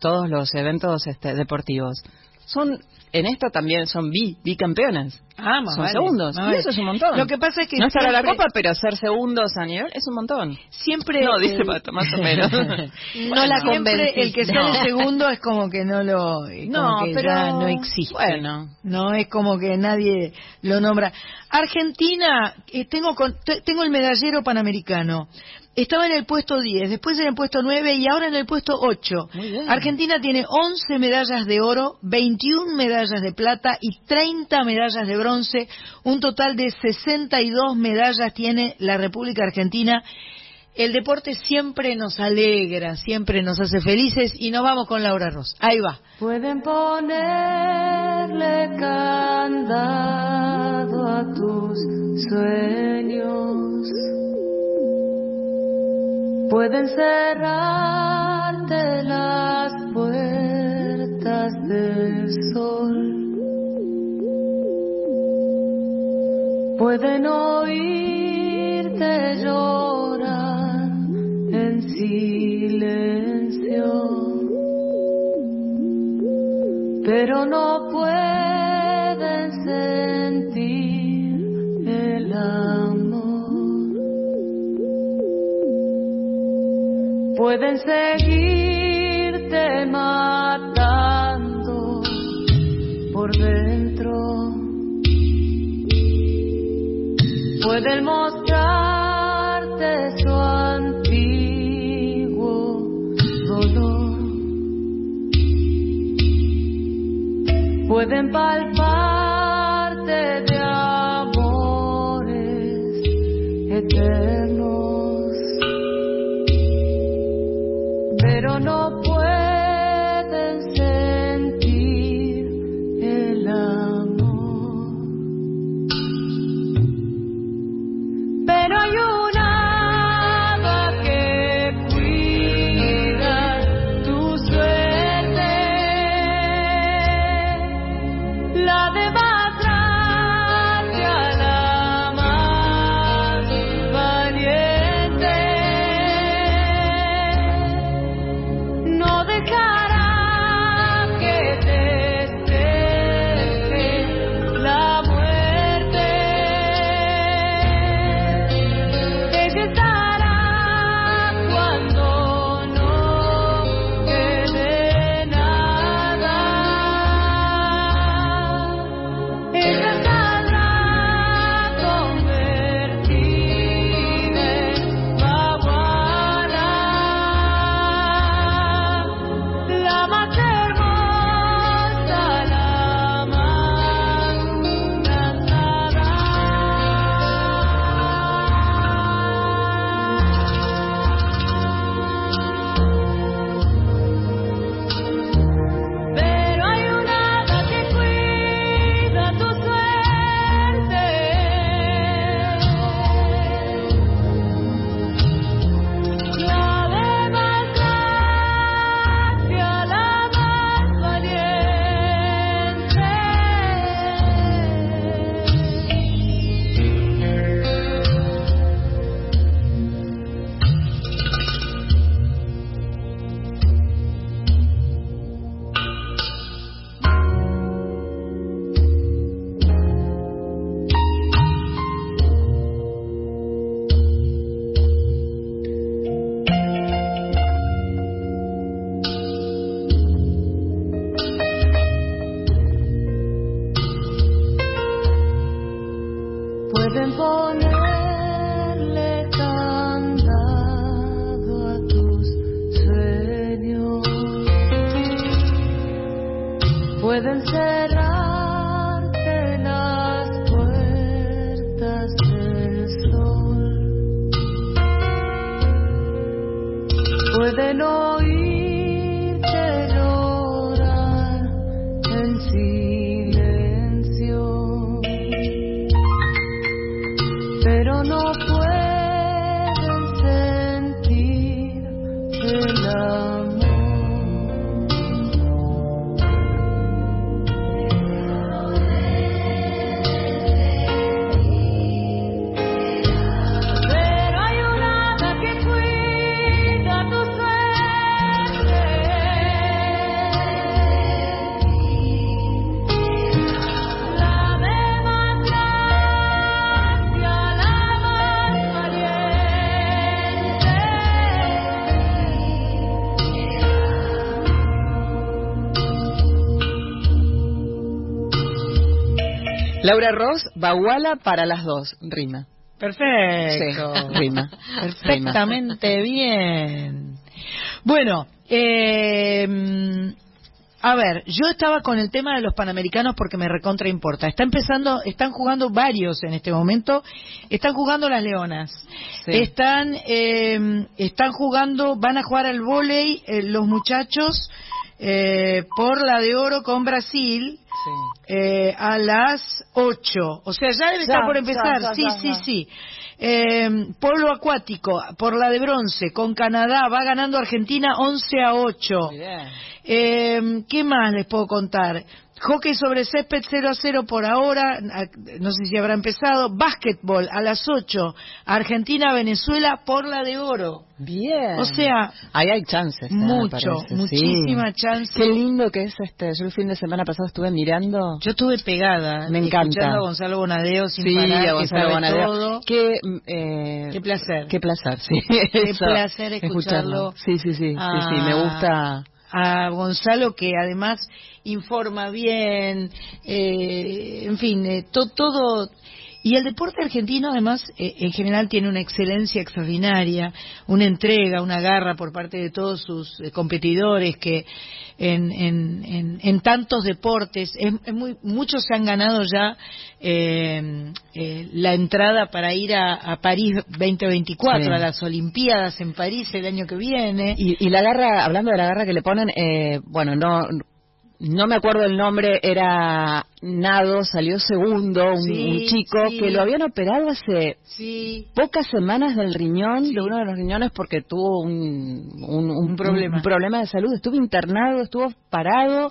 todos los eventos este, deportivos, son, en esto también son bi, bicampeonas.
Ah, más
son
vale,
segundos.
más
y eso es un montón.
Lo que pasa es que
no estar a la copa, pero ser segundos a nivel es un montón.
Siempre
No, dice Pato, más o menos. (laughs)
No la convenciste.
el que sale
No.
segundo es como que no lo como
No,
que
pero-
ya no existe.
bueno.
No es como que nadie lo nombra. Argentina, eh, tengo con- te- tengo el medallero panamericano. Estaba en el puesto 10, después en el puesto 9 y ahora en el puesto 8.
Muy bien.
Argentina tiene 11 medallas de oro, 21 medallas de plata y 30 medallas de bronce. Un total de 62 medallas tiene la República Argentina. El deporte siempre nos alegra, siempre nos hace felices y nos vamos con Laura Ross. Ahí va.
Pueden ponerle candado a tus sueños.
Pueden cerrarte las puertas del sol. Pueden oírte llorar en silencio. Pero no pueden Pueden seguirte matando por dentro. Pueden mostrarte su antiguo dolor. Pueden palparte
Laura Ross, Baguala para las dos, rima.
Perfecto.
Sí, rima.
Perfectamente bien. Bueno, eh, a ver, yo estaba con el tema de los panamericanos porque me recontra importa. Está empezando, están jugando varios en este momento. Están jugando las leonas.
Sí.
Están, eh, están jugando, van a jugar al vóley eh, los muchachos eh, por la de oro con Brasil. eh, a las 8. O sea, ya debe
Ya,
estar por empezar.
ya,
sí,
ya,
sí, sí. Eh, Pueblo Acuático, por la de bronce, con Canadá, va ganando Argentina 11 a 8. Eh, ¿Qué más les puedo contar? Hockey sobre césped 0 a 0 por ahora, no sé si habrá empezado. Básquetbol a las 8, Argentina-Venezuela por la de oro.
Bien.
O sea,
ahí hay chances. eh,
mucho,
parece, sí.
muchísima chance.
Qué lindo que es este. Yo el fin de semana pasado estuve mirando.
Yo estuve pegada,
Me encanta.
escuchando a Gonzalo Bonadeo sin
sí,
parar,
a Gonzalo Bonadeo.
todo.
Qué, eh,
Qué placer.
Qué placer, sí.
Qué placer escucharlo.
Sí, sí, sí, sí,
Ah.
sí, me gusta.
A Gonzalo que además informa bien, eh, en fin, eh, to- todo. Y el deporte argentino además eh, en general tiene una excelencia extraordinaria, una entrega, una garra por parte de todos sus eh, competidores que en, en, en, en tantos deportes, es, es muy, muchos se han ganado ya eh, eh, la entrada para ir a, a París 2024,
Sí.
a las Olimpiadas en París el año que viene.
Y, y la garra, hablando de la garra que le ponen, eh, bueno, no no me acuerdo el nombre, era Nado, salió segundo, un,
Sí,
un chico
sí.
que lo habían operado hace
Sí,
pocas semanas del riñón, de uno de los riñones, porque tuvo un, un, un-
problema.
un problema de salud. Estuvo internado, estuvo parado,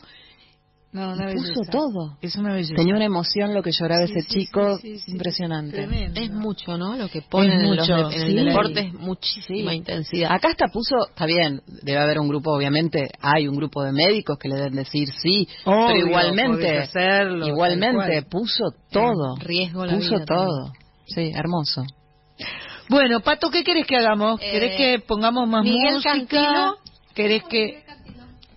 no, una
y puso todo.
Es una belleza.
Tenía una emoción lo que lloraba
Sí,
ese
sí,
chico,
sí, sí, sí.
impresionante.
Tremendo.
Es mucho, ¿no? Lo que ponen en, los en
sí.
el deporte es muchísima
Sí.
intensidad.
Acá hasta puso, está bien, debe haber un grupo, obviamente, hay un grupo de médicos que le deben decir sí,
Obvio,
pero igualmente,
hacerlo,
igualmente puso todo,
riesgo la
puso
vida
todo. Sí, hermoso.
Bueno, Pato, ¿qué querés que hagamos?
Eh,
¿Querés que pongamos más
Miguel
música?
Cantilo.
¿Querés que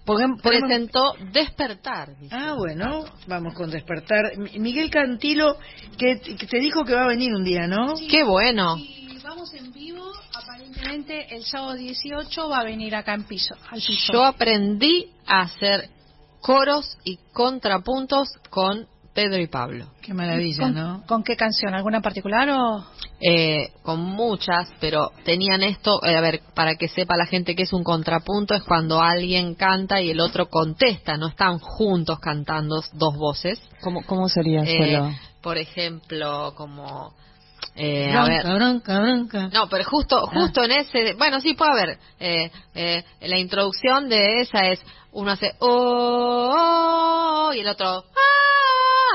Presentó Despertar. dice.
Ah, bueno, vamos con despertar. Mi- Miguel Cantilo, que, que te dijo que va a venir un día, ¿no?
Qué bueno.
Y vamos en vivo, aparentemente el sábado 18 va a venir acá en piso, al piso.
Yo aprendí a hacer coros y contrapuntos con Pedro y Pablo.
Qué maravilla,
¿Con,
¿no?
con qué canción? ¿Alguna particular o...?
Eh, con muchas, pero tenían esto, eh, a ver, para que sepa la gente que es un contrapunto, es cuando alguien canta y el otro contesta, no están juntos cantando dos voces.
¿Cómo, cómo sería
Eh,
solo?
por ejemplo, como... eh, a ver,
Bronca, bronca, bronca.
No, pero justo justo en ese, bueno, sí puede haber. Eh, eh, la introducción de esa es uno hace oh, oh, oh", y el otro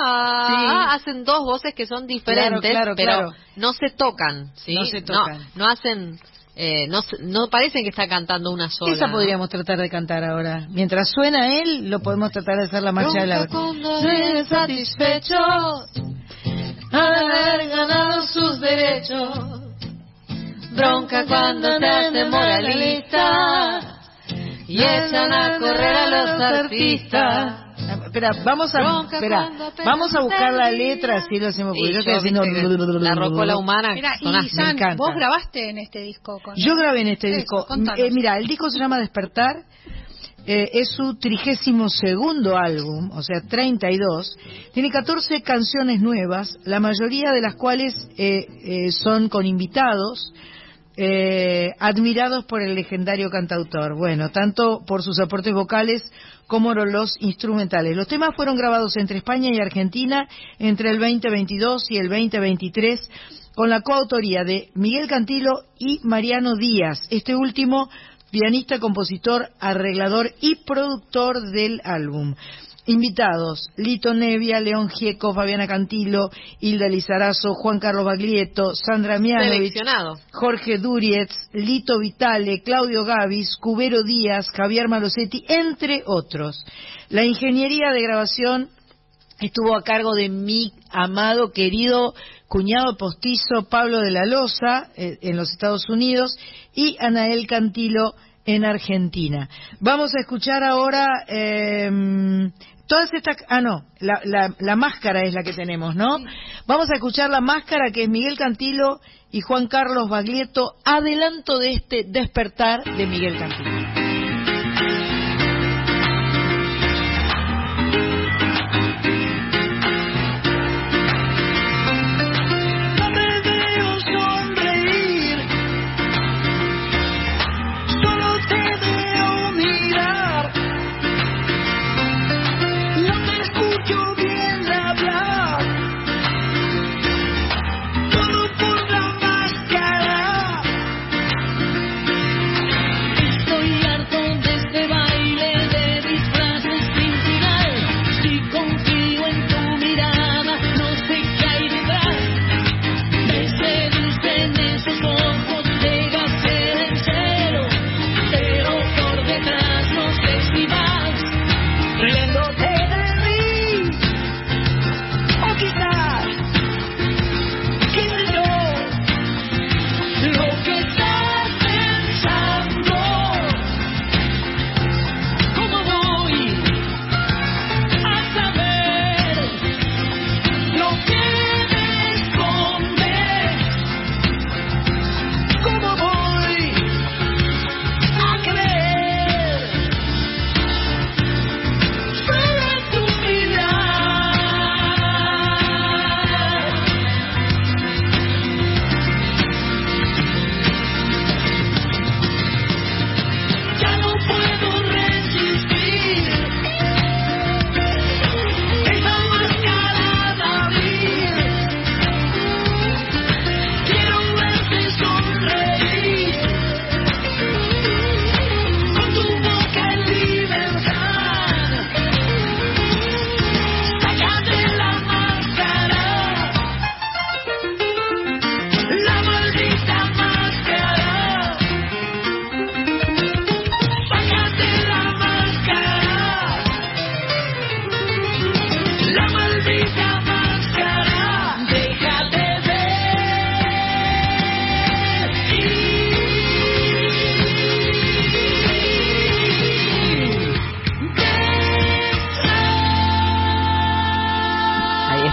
ah,
Sí.
hacen dos voces que son diferentes,
Claro, claro,
pero
claro.
no se tocan, ¿sí?
No se tocan.
No, no hacen, eh, no, no parecen que está cantando una sola.
Esa
¿no?
podríamos tratar de cantar ahora. Mientras suena él, lo podemos tratar de hacer la marcha de la...
satisfechos al haber ganado sus derechos. Bronca cuando se hace moralista y echan a correr a los artistas.
Espera, vamos a, espera, vamos a buscar la letra, así lo hacemos. Porque
Y
yo estoy haciendo...
la rocola humana
Mira,
sonás-
y San,
me encanta.
vos grabaste en este disco con...
Yo grabé en este
Eso,
disco. Eh, mira, el disco se llama Despertar. eh, es su trigésimo segundo álbum, o sea, 32. Tiene 14 canciones nuevas, la mayoría de las cuales eh, eh, son con invitados. Eh, admirados por el legendario cantautor, bueno, tanto por sus aportes vocales como los instrumentales. Los temas fueron grabados entre España y Argentina entre el 2022 y el 2023 con la coautoría de Miguel Cantilo y Mariano Díaz, este último pianista, compositor, arreglador y productor del álbum. Invitados, Lito Nevia, León Gieco, Fabiana Cantilo, Hilda Lizarazo, Juan Carlos Baglietto, Sandra Mianovich. Jorge Durietz, Lito Vitale, Claudio Gavis, Cubero Díaz, Javier Malosetti, entre otros. La ingeniería de grabación estuvo a cargo de mi amado, querido cuñado postizo Pablo de la Loza eh, en los Estados Unidos y Anael Cantilo en Argentina. Vamos a escuchar ahora eh, todas estas... Ah, no, la, la- la máscara es la que tenemos, ¿no? Vamos a escuchar la máscara que es Miguel Cantilo y Juan Carlos Baglietto, adelanto de este despertar de Miguel Cantilo.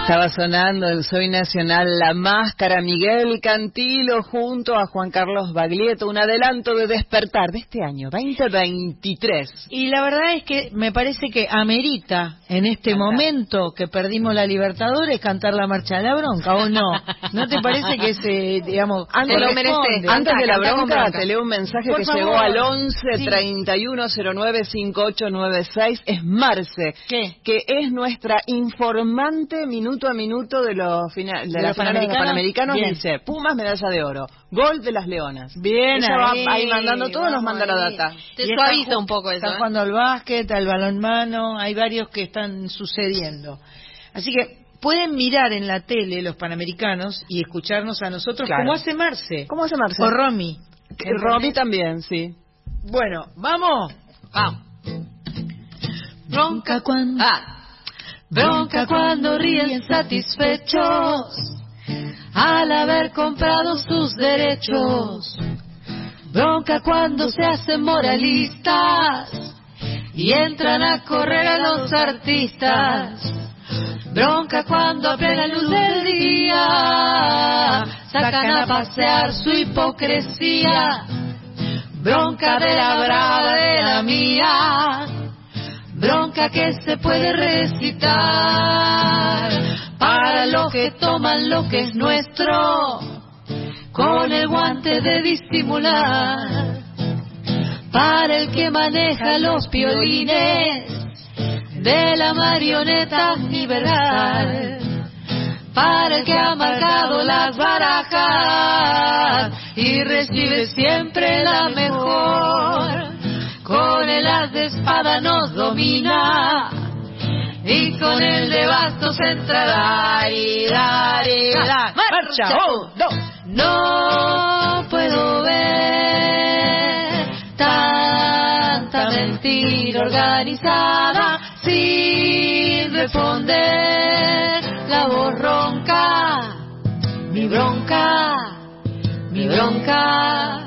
Estaba sonando en Soy Nacional La Máscara, Miguel Cantilo junto a Juan Carlos Baglietto, un adelanto de despertar de este año, 2023.
Y la verdad es que me parece que amerita en este momento que perdimos la Libertadores cantar la marcha de la bronca, ¿o no? ¿No te parece que ese, digamos,
Antes,
lo
de-
merece?
antes de la bronca,
bronca.
te leo un mensaje
Por
que
favor.
llegó al 11
Sí.
31 09 5896. Es Marce,
¿Qué?
que es nuestra informante minuto a minuto de los, fina- de
¿De
las
los
finales de los
Panamericanos?
Panamericanos.
Bien.
Dice: Pumas, medalla de oro. Gol de las Leonas.
Bien,
Ella va
ahí,
mandando todo, nos manda la
ahí.
data.
Te
Y
suaviza
está
un poco eso,
Está
¿eh?
jugando al básquet, al balonmano, hay varios que están sucediendo. Así que pueden mirar en la tele los panamericanos y escucharnos a nosotros
Claro.
como hace Marce.
¿Cómo hace Marce?
O Romy.
Que Romy también, sí.
Bueno, vamos.
Vamos.
Bronca cuando...
Ah.
Bronca cuando ríen satisfechos al haber comprado sus derechos. Bronca cuando se hacen moralistas y entran a correr a los artistas. Bronca cuando a plena luz del día sacan a pasear su hipocresía. Bronca de la brava de la mía. Bronca que se puede recitar para los que toman lo que es nuestro con el guante de disimular. Para el que maneja los violines de la marioneta universal. Para el que ha marcado las barajas y recibe siempre la mejor. Con el as de espada nos domina y con el de bastos entrará y dar y dar.
Marcha, un, dos.
No puedo ver tanta mentira organizada sin responder la voz ronca, mi bronca, mi bronca,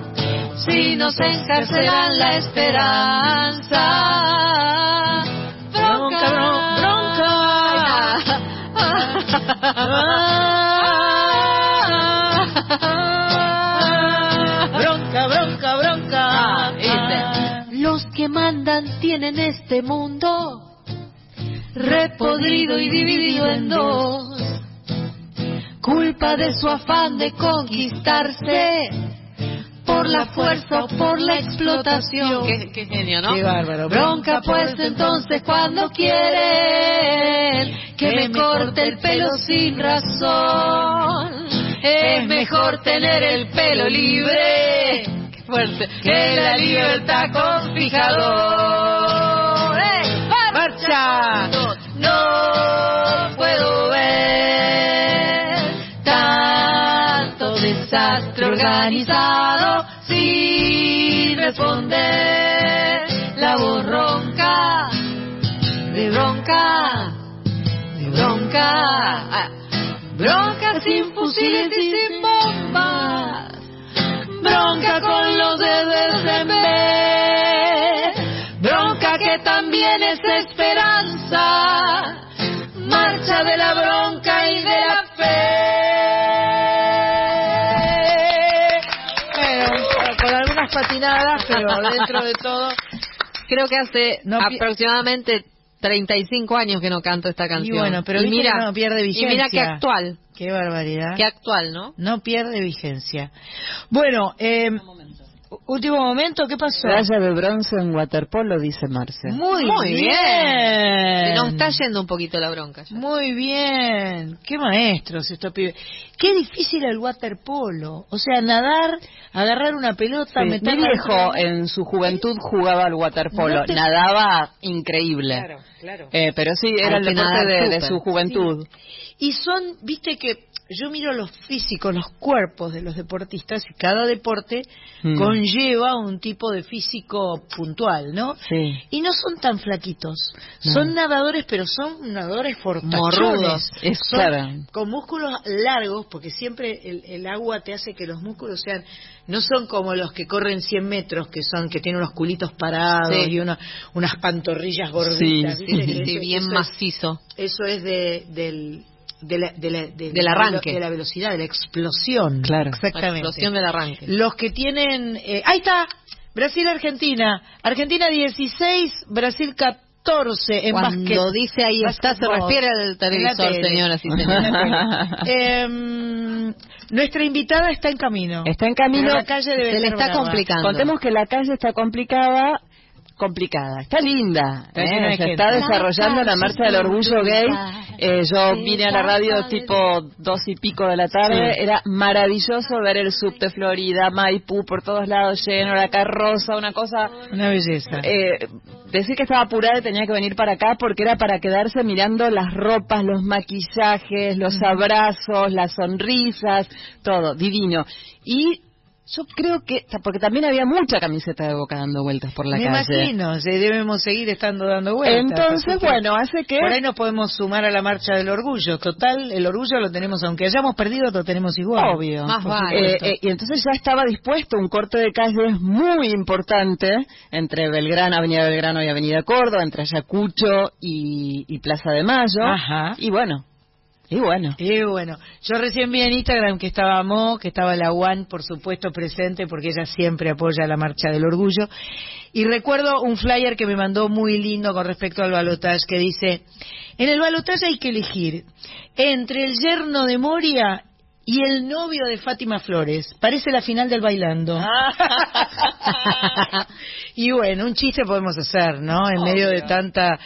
si nos encarcelan la esperanza. Bronca, bronca, bronca.
Bronca, bronca.
Ah. Los que mandan tienen este mundo repodrido y dividido en dos. Culpa de su afán de conquistarse por la fuerza o por la explotación.
Qué, qué genio, ¿no?
Qué bárbaro.
Bronca pues entonces cuando quieren que me corte el pelo sin razón. Es mejor tener el pelo libre
Qué fuerte.
que la libertad con fijador. ¡Eh!
¡Marcha!
Organizado sin responder la voz ronca de bronca, de bronca, ah, bronca sin fusiles y sin bombas, bronca con los dedos en vez, bronca que también es esperanza, marcha de la bronca y de la fe.
Patinadas, pero dentro de todo.
Creo que hace
No
aproximadamente 35 años que no canto esta canción.
Y bueno, pero viste
mira,
que no pierde
Y mira qué
vigencia.
actual,
Qué barbaridad.
qué actual, ¿no?
No pierde vigencia. Bueno, eh, último momento, ¿qué pasó?
Medalla de bronce en waterpolo, dice Marce.
Muy,
Muy
bien.
Se nos está yendo un poquito la bronca ya.
Muy bien. Qué maestros estos pibes. Qué difícil el waterpolo. O sea, nadar, agarrar una pelota,
Sí,
meterla
Mi viejo en su juventud jugaba al waterpolo,
No te-
nadaba increíble.
claro.
Eh, pero sí, era el deporte de, de su juventud.
Y son, viste que yo miro los físicos, los cuerpos de los deportistas y cada deporte
Mm.
conlleva un tipo de físico puntual, ¿no?
Sí.
Y no son tan flaquitos.
No.
Son nadadores, pero son nadadores fortachones.
Es
Son
claro.
Con músculos largos, porque siempre el, el agua te hace que los músculos sean... No son como los que corren 100 metros, que son que tienen unos culitos parados
Sí.
y una- unas pantorrillas gorditas.
Sí.
Sí,
Que
sí, sí,
eso-
bien
eso es-
macizo.
eso es de, del, de la, de la- de-
Del arranque.
De la velocidad, de la explosión.
Claro.
La
Exactamente.
explosión del arranque.
Los que tienen... eh, ahí está. Brasil-Argentina. Argentina 16, Brasil 14 en
Cuando
básquet.
dice ahí está, se refiere al
la
televisor,
tele.
señoras y
la
señores. (laughs)
Em, nuestra invitada está en camino.
Está en camino.
La calle debe
Se le está complicando.
Contemos que la calle está complicada, complicada. Está linda.
Está
¿eh?
de
Se está desarrollando la marcha del orgullo gay. Eh, yo vine a la radio tipo dos y pico de la tarde.
Sí.
Era maravilloso ver el subte Florida, Maipú, por todos lados lleno, la carroza, una cosa
Una belleza.
eh, decir que estaba apurada y tenía que venir para acá porque era para quedarse mirando las ropas, los maquillajes, los abrazos, las sonrisas, todo, divino. Y yo creo que, porque también había mucha camiseta de boca dando vueltas por la
Me
calle.
imagino, se debemos seguir estando dando vueltas.
Entonces, bueno, hace que...
Por ahí nos podemos sumar a la marcha del orgullo. Total, el orgullo lo tenemos, aunque hayamos perdido, lo tenemos igual.
Obvio.
Más vale.
Eh, eh, y entonces ya estaba dispuesto un corte de calles muy importante entre Belgrano, Avenida Belgrano y Avenida Córdoba, entre Ayacucho y, y Plaza de Mayo.
Ajá.
Y bueno, y bueno.
Y bueno, yo recién vi en Instagram que estaba Mo, que estaba la Juan, por supuesto, presente, porque ella siempre apoya la marcha del orgullo. Y recuerdo un flyer que me mandó muy lindo con respecto al balotaje, que dice, en el balotaje hay que elegir entre el yerno de Moria y el novio de Fátima Flores. Parece la final del bailando. (laughs) y bueno, un chiste podemos hacer, ¿no? En medio de tanta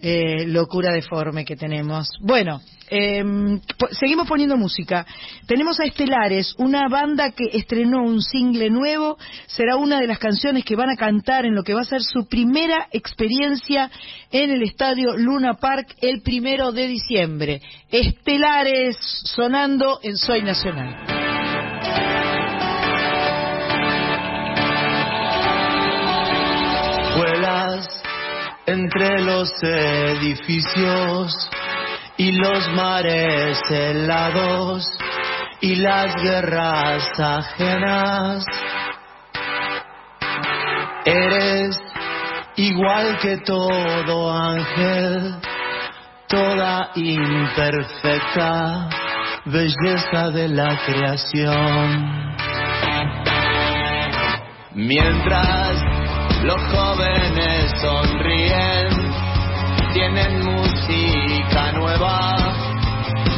eh, locura deforme que tenemos. Bueno, em, seguimos poniendo música. Tenemos a Estelares, una banda que estrenó un single nuevo. Será una de las canciones que van a cantar en lo que va a ser su primera experiencia en el estadio Luna Park el primero de diciembre. Estelares sonando en Soy Nacional.
Entre los edificios y los mares helados y las guerras ajenas. Eres igual que todo ángel, toda imperfecta belleza de la creación. Mientras los jóvenes sonríen, tienen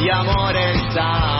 y amores a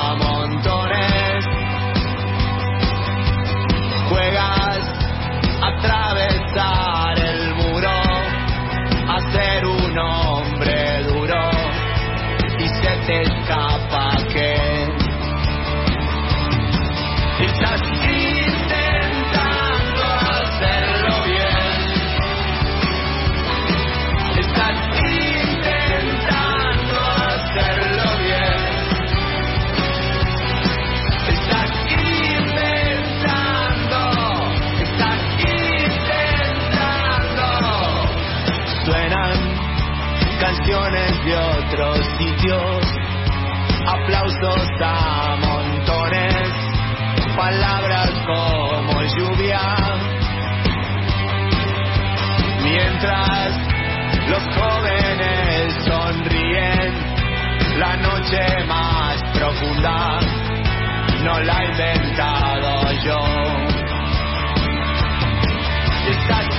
aplausos a montones, palabras como lluvia. Mientras los jóvenes sonríen, la noche más profunda no la he inventado yo. Estás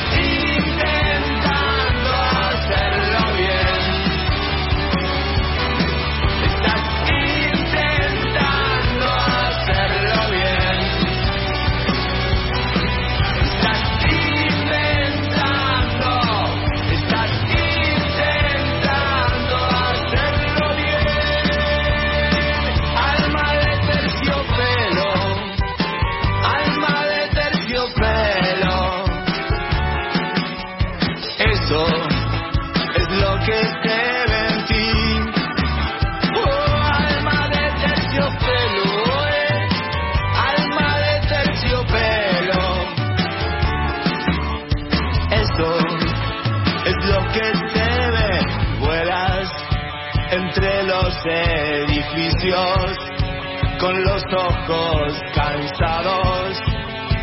ojos cansados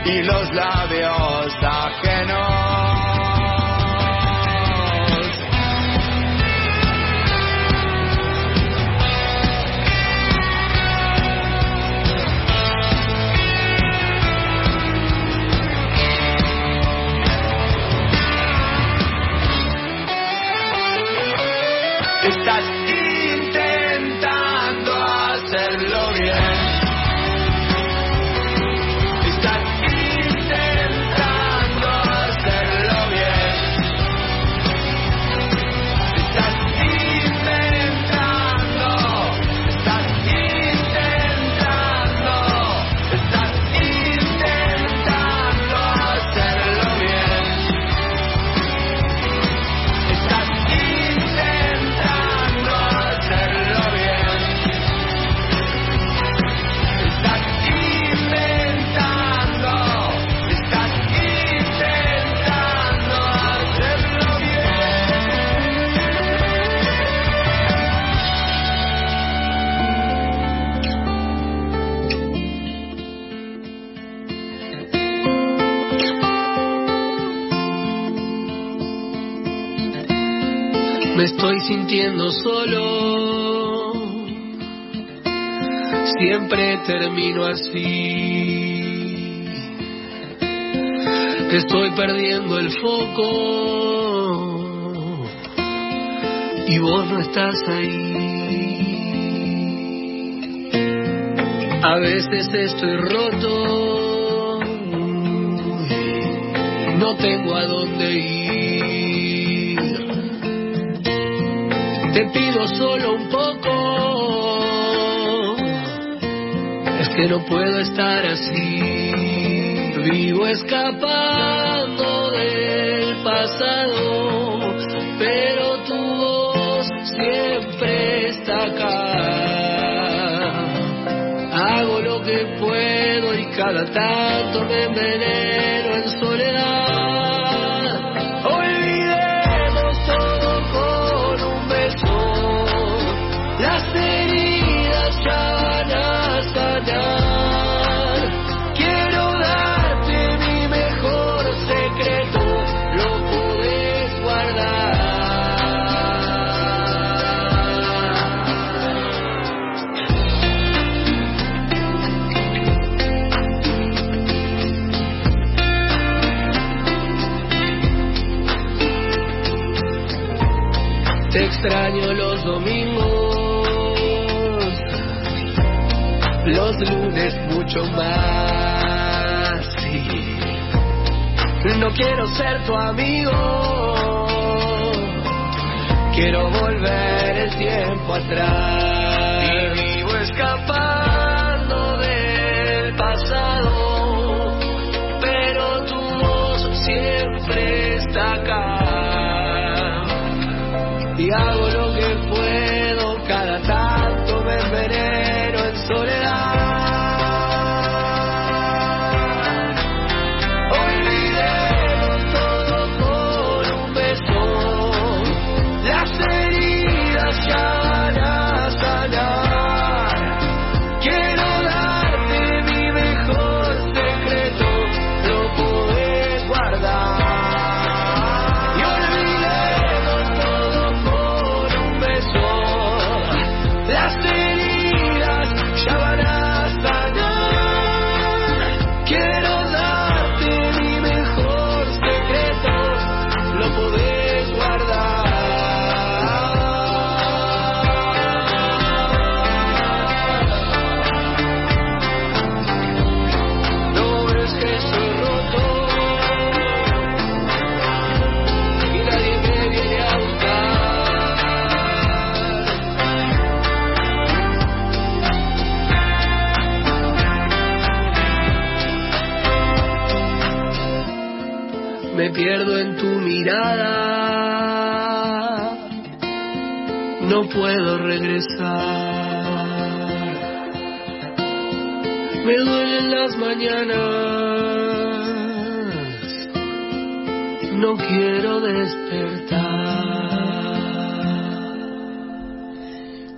y los labios ajenos. Estás
Me estoy sintiendo solo. Siempre termino así. Estoy perdiendo el foco. Y vos no estás ahí. A veces estoy roto. No tengo a dónde ir. Te pido solo un poco. Es que no puedo estar así. Vivo escapando del pasado. Pero tu voz siempre está acá. Hago lo que puedo y cada tanto me enveneno lunes mucho más. sí. No quiero ser tu amigo, quiero volver el tiempo atrás. Y vivo escapando Pierdo en tu mirada, no puedo regresar. Me duelen las mañanas, no quiero despertar.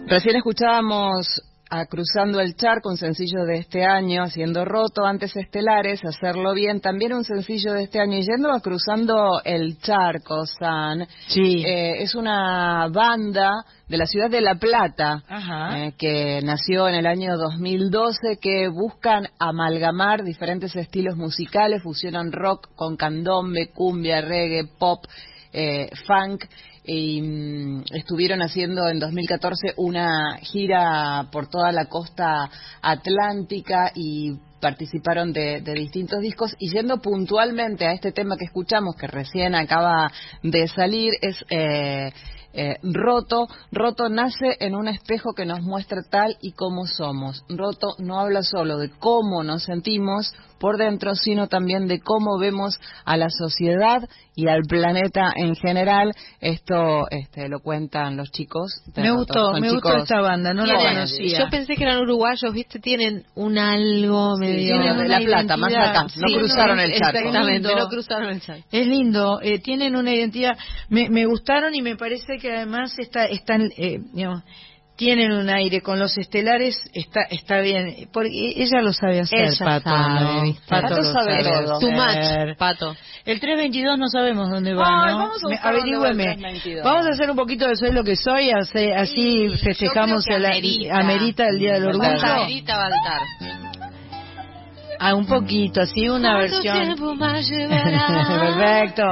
Recién escuchábamos a Cruzando el Charco, un sencillo de este año, haciendo roto, antes Estelares, hacerlo bien, también un sencillo de este año, y yendo a Cruzando el Charco, San,
Sí.
eh, es una banda de la ciudad de La Plata,
Ajá.
eh, que nació en el año 2012, que buscan amalgamar diferentes estilos musicales, fusionan rock con candombe, cumbia, reggae, pop, eh, funk, mm, estuvieron haciendo en 2014 una gira por toda la costa atlántica y participaron de, de distintos discos y yendo puntualmente a este tema que escuchamos que recién acaba de salir es eh, eh, Roto. Roto nace en un espejo que nos muestra tal y como somos. Roto no habla solo de cómo nos sentimos por dentro, sino también de cómo vemos a la sociedad y al planeta en general. Esto este, lo cuentan los chicos.
Me gustó, me gustó
chicos
esta banda, no la conocía.
Yo pensé que eran uruguayos, ¿viste? Tienen un algo medio...
tienen
de La Plata, más acá. No
Sí,
cruzaron
no,
el charco.
Exactamente, no cruzaron el charco.
Es lindo, eh, tienen una identidad, me, me gustaron y me parece que además está, están, eh, digamos, tienen un aire con los estelares, está, está bien, porque ella lo sabe hacer,
Ella
Pato,
sabe,
¿no?
¿viste?
Pato
lo
sabe todo.
Hacer.
much, Pato.
El 322 no sabemos dónde va,
Ay,
¿no?
vamos a
Me-
buscar dónde va el
averígüeme.
322.
Vamos a hacer un poquito de Soy lo que soy, así, así
Sí,
festejamos
que
el-
amerita.
amerita el Día del Orgullo.
Amerita Baltar.
Ah, un poquito, así una
¿Cuánto
versión.
tiempo más? (laughs)
Perfecto.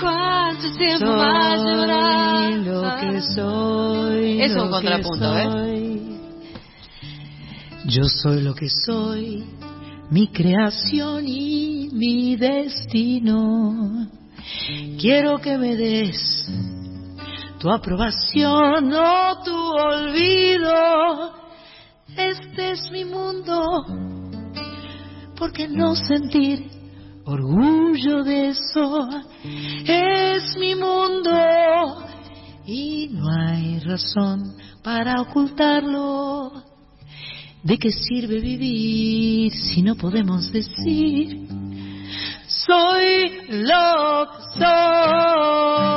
¿Cuánto tiempo más llevará?
Soy lo que soy.
Es un contrapunto,
soy. Yo soy lo que soy, mi creación y mi destino. Quiero que me des tu aprobación o tu olvido. Este es mi mundo. ¿Por qué no sentir orgullo de eso? Es mi mundo y no hay razón para ocultarlo. ¿De qué sirve vivir si no podemos decir soy lo que soy?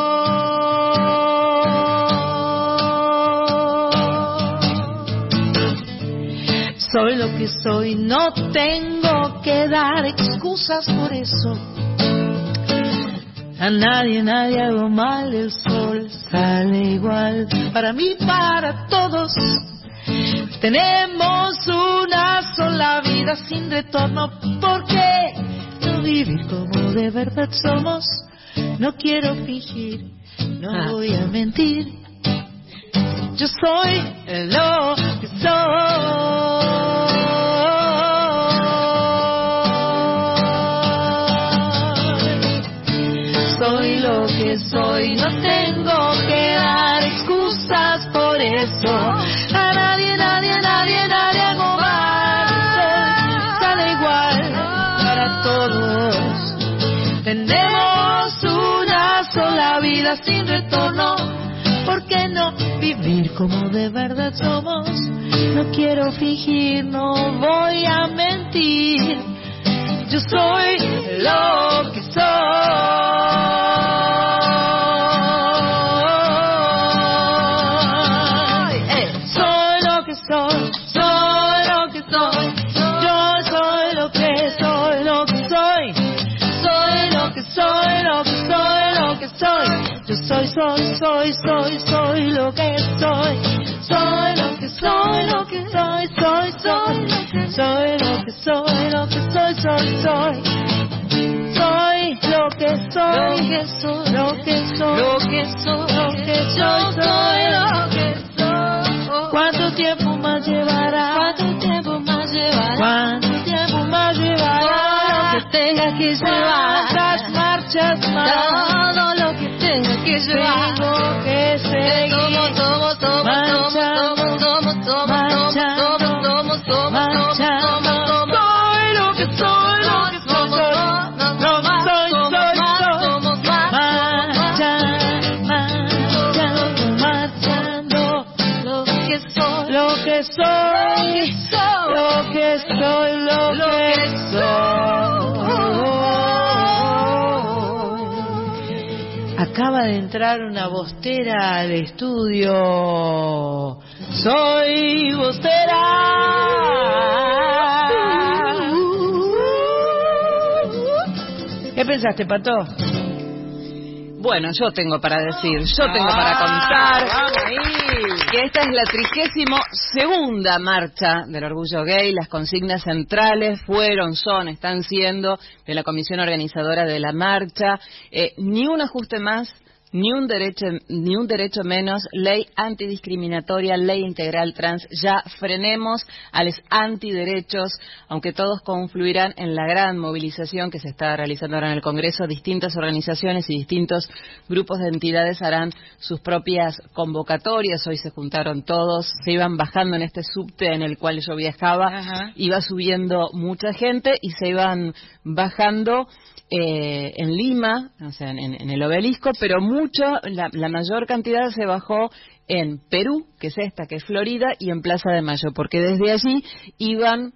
Soy lo que soy, no tengo que dar excusas por eso. A nadie, nadie hago mal, el sol sale igual. Para mí, para todos. Tenemos una sola vida sin retorno. ¿Por qué no vivir como de verdad somos? No quiero fingir, no
Ah.
voy a mentir. Yo soy lo que soy. Soy, no tengo que dar excusas por eso. A nadie, nadie, nadie, nadie. Soy, sale igual para todos. Tenemos una sola vida sin retorno. ¿Por qué no vivir como de verdad somos? No quiero fingir, no voy a mentir. Yo soy lo que soy. Soy, soy, soy, soy, soy lo que soy. Soy lo que soy, lo que soy, soy, soy. Soy lo que soy, lo que soy, soy, soy. Soy lo que soy, lo que soy, lo que soy, lo que soy, soy lo que soy. ¿Cuánto tiempo más llevará?
¿Cuánto tiempo más llevará?
¿Cuánto tiempo más llevará?
Lo que tenga que llevar.
¿Cuántas marchas más?
Todo lo que que llevar.
Tengo que seguir
Tomo, tomo, tomo, tomo, tomo, tomo,
marchando, Acaba de entrar una bostera al estudio. Soy bostera. ¿Qué pensaste, Pato?
Bueno, yo tengo para decir, yo tengo para contar que esta es la trigésimo segunda marcha del orgullo gay. Las consignas centrales fueron, son, están siendo de la comisión organizadora de la marcha. Eh, ni un ajuste más, ni un derecho ni un derecho menos, ley antidiscriminatoria, ley integral trans. Ya frenemos a los antiderechos, aunque todos confluirán en la gran movilización que se está realizando ahora en el Congreso. Distintas organizaciones y distintos grupos de entidades harán sus propias convocatorias. Hoy se juntaron todos, se iban bajando en este subte en el cual yo viajaba, iba subiendo mucha gente y se iban bajando eh, en Lima, o sea, en, en el obelisco, pero mucho, la, la mayor cantidad se bajó en Perú, que es esta, que es Florida, y en Plaza de Mayo, porque desde allí iban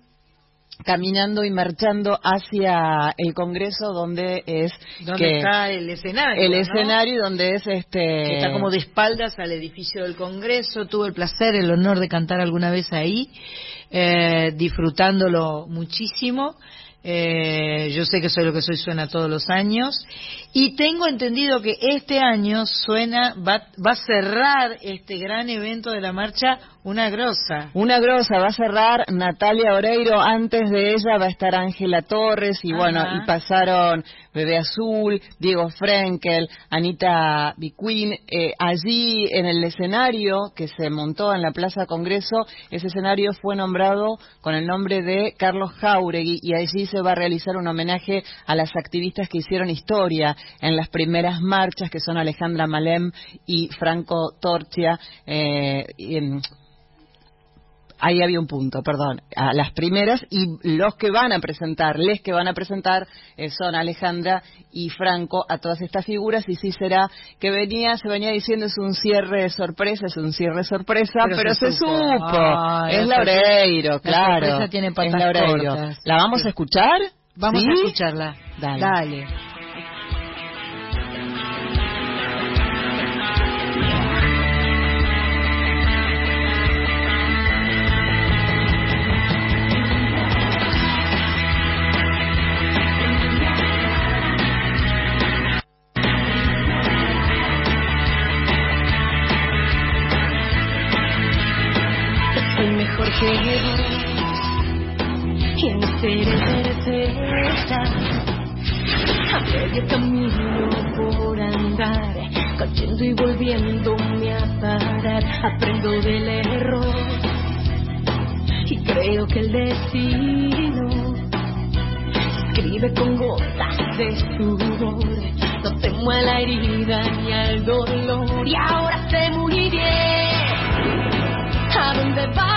caminando y marchando hacia el Congreso donde es
¿Dónde
que
está el escenario?
el
no?
escenario donde es este
Que está como de espaldas al edificio del Congreso. Tuve el placer, el honor de cantar alguna vez ahí, eh, disfrutándolo muchísimo. Eh, yo sé que soy lo que soy suena todos los años y tengo entendido que este año suena va, va a cerrar este gran evento de la marcha una grosa.
Una grosa, va a cerrar Natalia Oreiro, antes de ella va a estar Ángela Torres y
Ajá.
bueno, y pasaron Bebé Azul, Diego Frenkel, Anita Bicuín, eh, allí en el escenario que se montó en la Plaza Congreso, ese escenario fue nombrado con el nombre de Carlos Jauregui y allí se va a realizar un homenaje a las activistas que hicieron historia en las primeras marchas que son Alejandra Malem y Franco Torchia, eh, y, ahí había un punto, perdón, a las primeras y los que van a presentar, les que van a presentar eh, son Alejandra y Franco a todas estas figuras y sí será que venía, se venía diciendo es un cierre sorpresa, es un cierre sorpresa,
Pero
pero,
se
se,
supo.
es
la
Laureiro,
la
claro,
sorpresa tiene patas
es Laureiro.
cortas.
¿La vamos a escuchar?
Vamos
¿Sí?
a escucharla.
Dale.
Dale.
Soy mejor que vos y en ser certeza a medio camino por andar cayendo y volviéndome a parar aprendo del error y creo que el destino escribe con gotas de sudor no temo a la herida ni al dolor y ahora sé muy bien a dónde va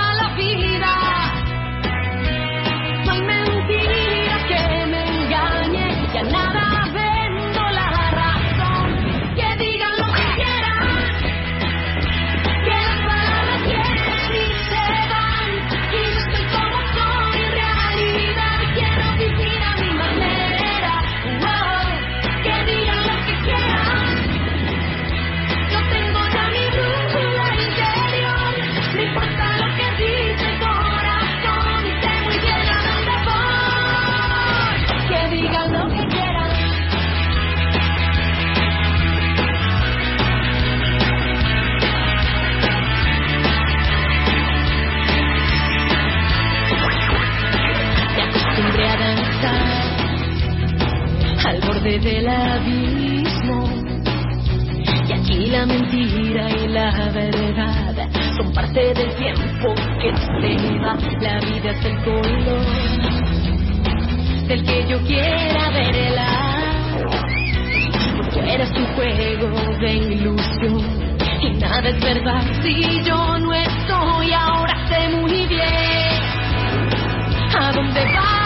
borde del abismo. Y aquí la mentira y la verdad son parte del tiempo que se va. La vida es el color del que yo quiera verla. Por fuera es un juego de ilusión y nada es verdad si yo no estoy. Ahora sé muy bien a dónde va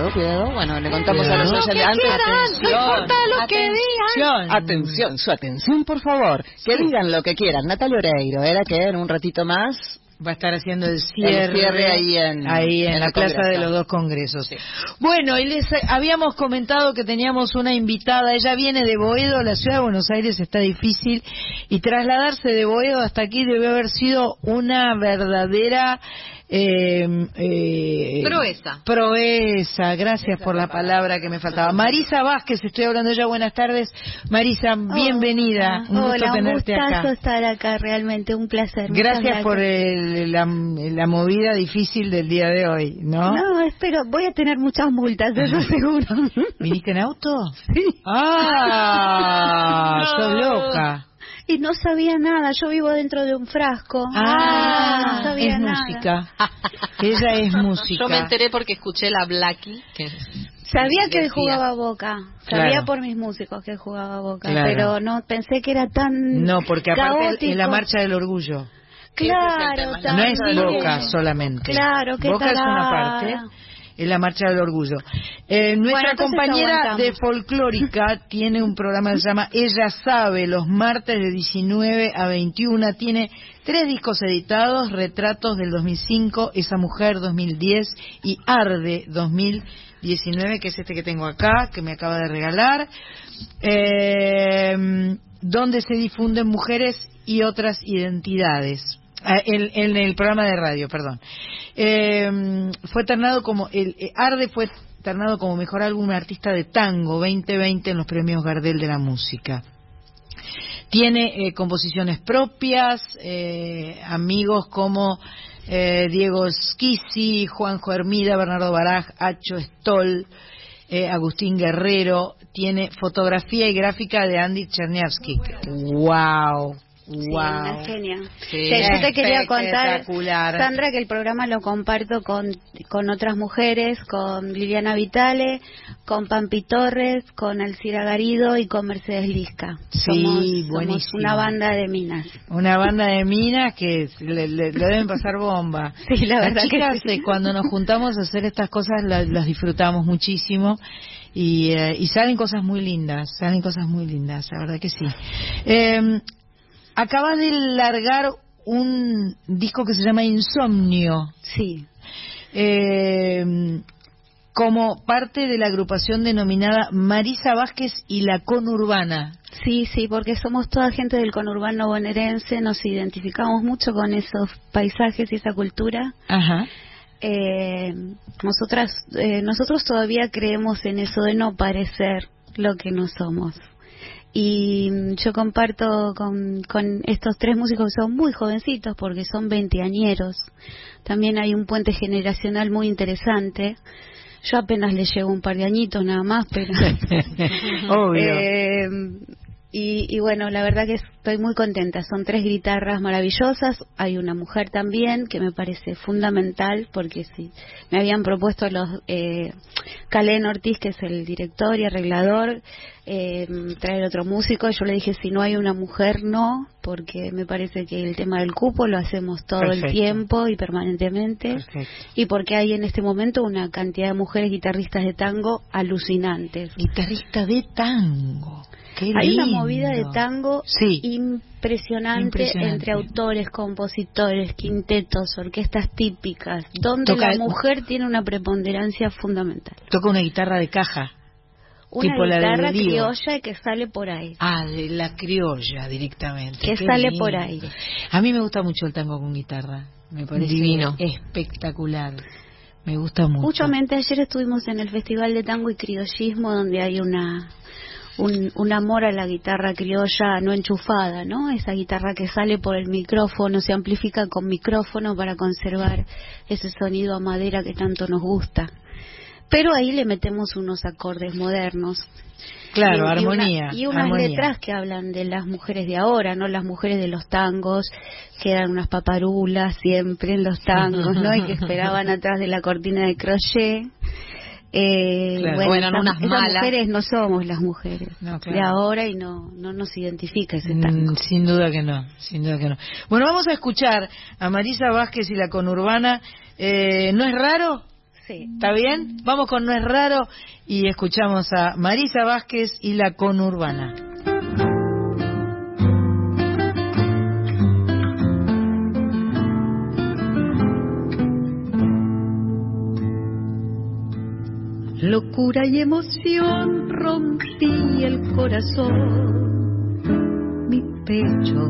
Cuidado, cuidado. Bueno, le contamos a
Cuidado.
los
Lo que
oyentes.
no
Atención.
importa lo que
Atención. Atención, su atención, por favor. Que digan lo que quieran. Natalia Oreiro, era que en un ratito más
va a estar haciendo el cierre,
El cierre ahí en-
ahí en
en
la plaza de los dos congresos. Bueno, y les habíamos comentado que teníamos una invitada, ella viene de Boedo, la ciudad de Buenos Aires está difícil y trasladarse de Boedo hasta aquí debe haber sido una verdadera eh, eh,
Proeza.
Proeza, gracias por la palabra que me faltaba. Marisa Vázquez, estoy hablando ya, buenas tardes. Marisa, bienvenida, un gusto
Hola, un
tenerte
gustazo
acá.
estar acá, realmente un placer.
Gracias por el- la, la movida difícil del día de hoy, ¿no?
No, espero, voy a tener muchas multas, eso seguro.
¿Viniste en auto? ¡Ah! (laughs) ¡Sos loca!
Y no sabía nada, yo vivo dentro de un frasco.
Ah,
no sabía
es
nada.
música. (laughs) Ella es música.
Yo me enteré porque escuché la Blackie. Que
Sabía que él
decía.
jugaba a Boca, sabía
Claro.
por mis músicos que él jugaba a Boca,
Claro.
pero no pensé que era tan
No, porque aparte
caótico.
es la marcha del orgullo.
Claro,
No es. Boca solamente.
Claro, qué
Boca es una parte, es la marcha del orgullo. Eh, nuestra
Bueno,
compañera de folclórica (laughs) tiene un programa que se llama Ella Sabe, los martes de 19 a 21. Tiene tres discos editados, Retratos del 2005, Esa Mujer 2010 y Arde 2019, que es este que tengo acá, que me acaba de regalar. Eh, donde se difunden mujeres y otras identidades. Ah, En, el programa de radio, perdón. Eh, fue ternado como, el eh, Arde fue ternado como mejor álbum artista de tango 2020 en los premios Gardel de la música. Tiene eh, composiciones propias, eh, amigos como eh, Diego Schisi, Juanjo Hermida, Bernardo Baraj, Acho Stoll, eh, Agustín Guerrero. Tiene fotografía y gráfica de Andy Cherniavsky. ¡Wow!
Sí,
¡Wow!
una genia.
Sí.
Que yo te quería contar,
Espectacular.
Sandra, que el programa lo comparto con, con otras mujeres, con Liliana Vitale, con Pampi Torres, con Alcira Garido y con Mercedes Lisca.
Sí,
somos, somos
buenísimo.
una banda de minas.
Una banda de minas que le, le- le deben pasar bomba. (laughs)
Sí, la
Las
verdad que
chicas,
sí.
eh, cuando nos juntamos a hacer estas cosas, la- las disfrutamos muchísimo. Y, eh, y salen cosas muy lindas, salen cosas muy lindas, la verdad que sí. Eh, acabas de largar un disco que se llama Insomnio.
Sí.
Eh, como parte de la agrupación denominada Marisa Vázquez y la Conurbana.
Sí, sí, porque somos toda gente del conurbano bonaerense, nos identificamos mucho con esos paisajes y esa cultura.
Ajá.
Eh, nosotras, eh, nosotros todavía creemos en eso de no parecer lo que no somos. Y mm, yo comparto con, con estos tres músicos que son muy jovencitos porque son veinteañeros. También hay un puente generacional muy interesante. Yo apenas le llevo un par de añitos nada más, pero... (laughs)
Obvio. (laughs)
Eh, y, y bueno, la verdad que estoy muy contenta. Son tres guitarras maravillosas. Hay una mujer también que me parece fundamental porque sí, me habían propuesto los eh, Calen Ortiz, que es el director y arreglador, eh, traer otro músico. Yo le dije si no hay una mujer no, porque me parece que el tema del cupo lo hacemos todo el tiempo y permanentemente y porque hay en este momento una cantidad de mujeres guitarristas de tango alucinantes.
Guitarrista de tango. Qué
Hay una movida de tango
Sí.
impresionante,
Impresionante.
entre autores, compositores, quintetos, orquestas típicas, donde
Toca-
la mujer tiene una preponderancia fundamental.
Toca una guitarra de caja.
Una
tipo la de
guitarra
Lío.
criolla que sale por ahí.
Ah, de la criolla directamente.
Que
Qué
sale
lindo.
por ahí.
A mí me gusta mucho el tango con guitarra. Me parece
Divino.
espectacular. Me gusta mucho.
Muchamente ayer estuvimos en el Festival de Tango y Criollismo donde hay una un, un amor a la guitarra criolla no enchufada, ¿no? Esa guitarra que sale por el micrófono, se amplifica con micrófono para conservar ese sonido a madera que tanto nos gusta. Pero ahí le metemos unos acordes modernos.
Claro,
Y- y una-
armonía.
Y, unas
armonía.
letras que hablan de las mujeres de ahora, ¿no? Las mujeres de los tangos, que eran unas paparulas siempre en los tangos, ¿no? Y que (laughs) esperaban atrás de la cortina de crochet. Eh,
Claro.
bueno,
Bueno,
esas,
unas
esas
malas.
mujeres no somos las mujeres
No,
de ahora y no, no nos identifica ese.
Mm, sin duda que no, sin duda que no. Bueno, vamos a escuchar a Marisa Vázquez y la conurbana. Eh, ¿No es raro?
Sí.
¿Está bien? Vamos con No es raro y escuchamos a Marisa Vázquez y la conurbana.
Locura y emoción rompí el corazón, mi pecho.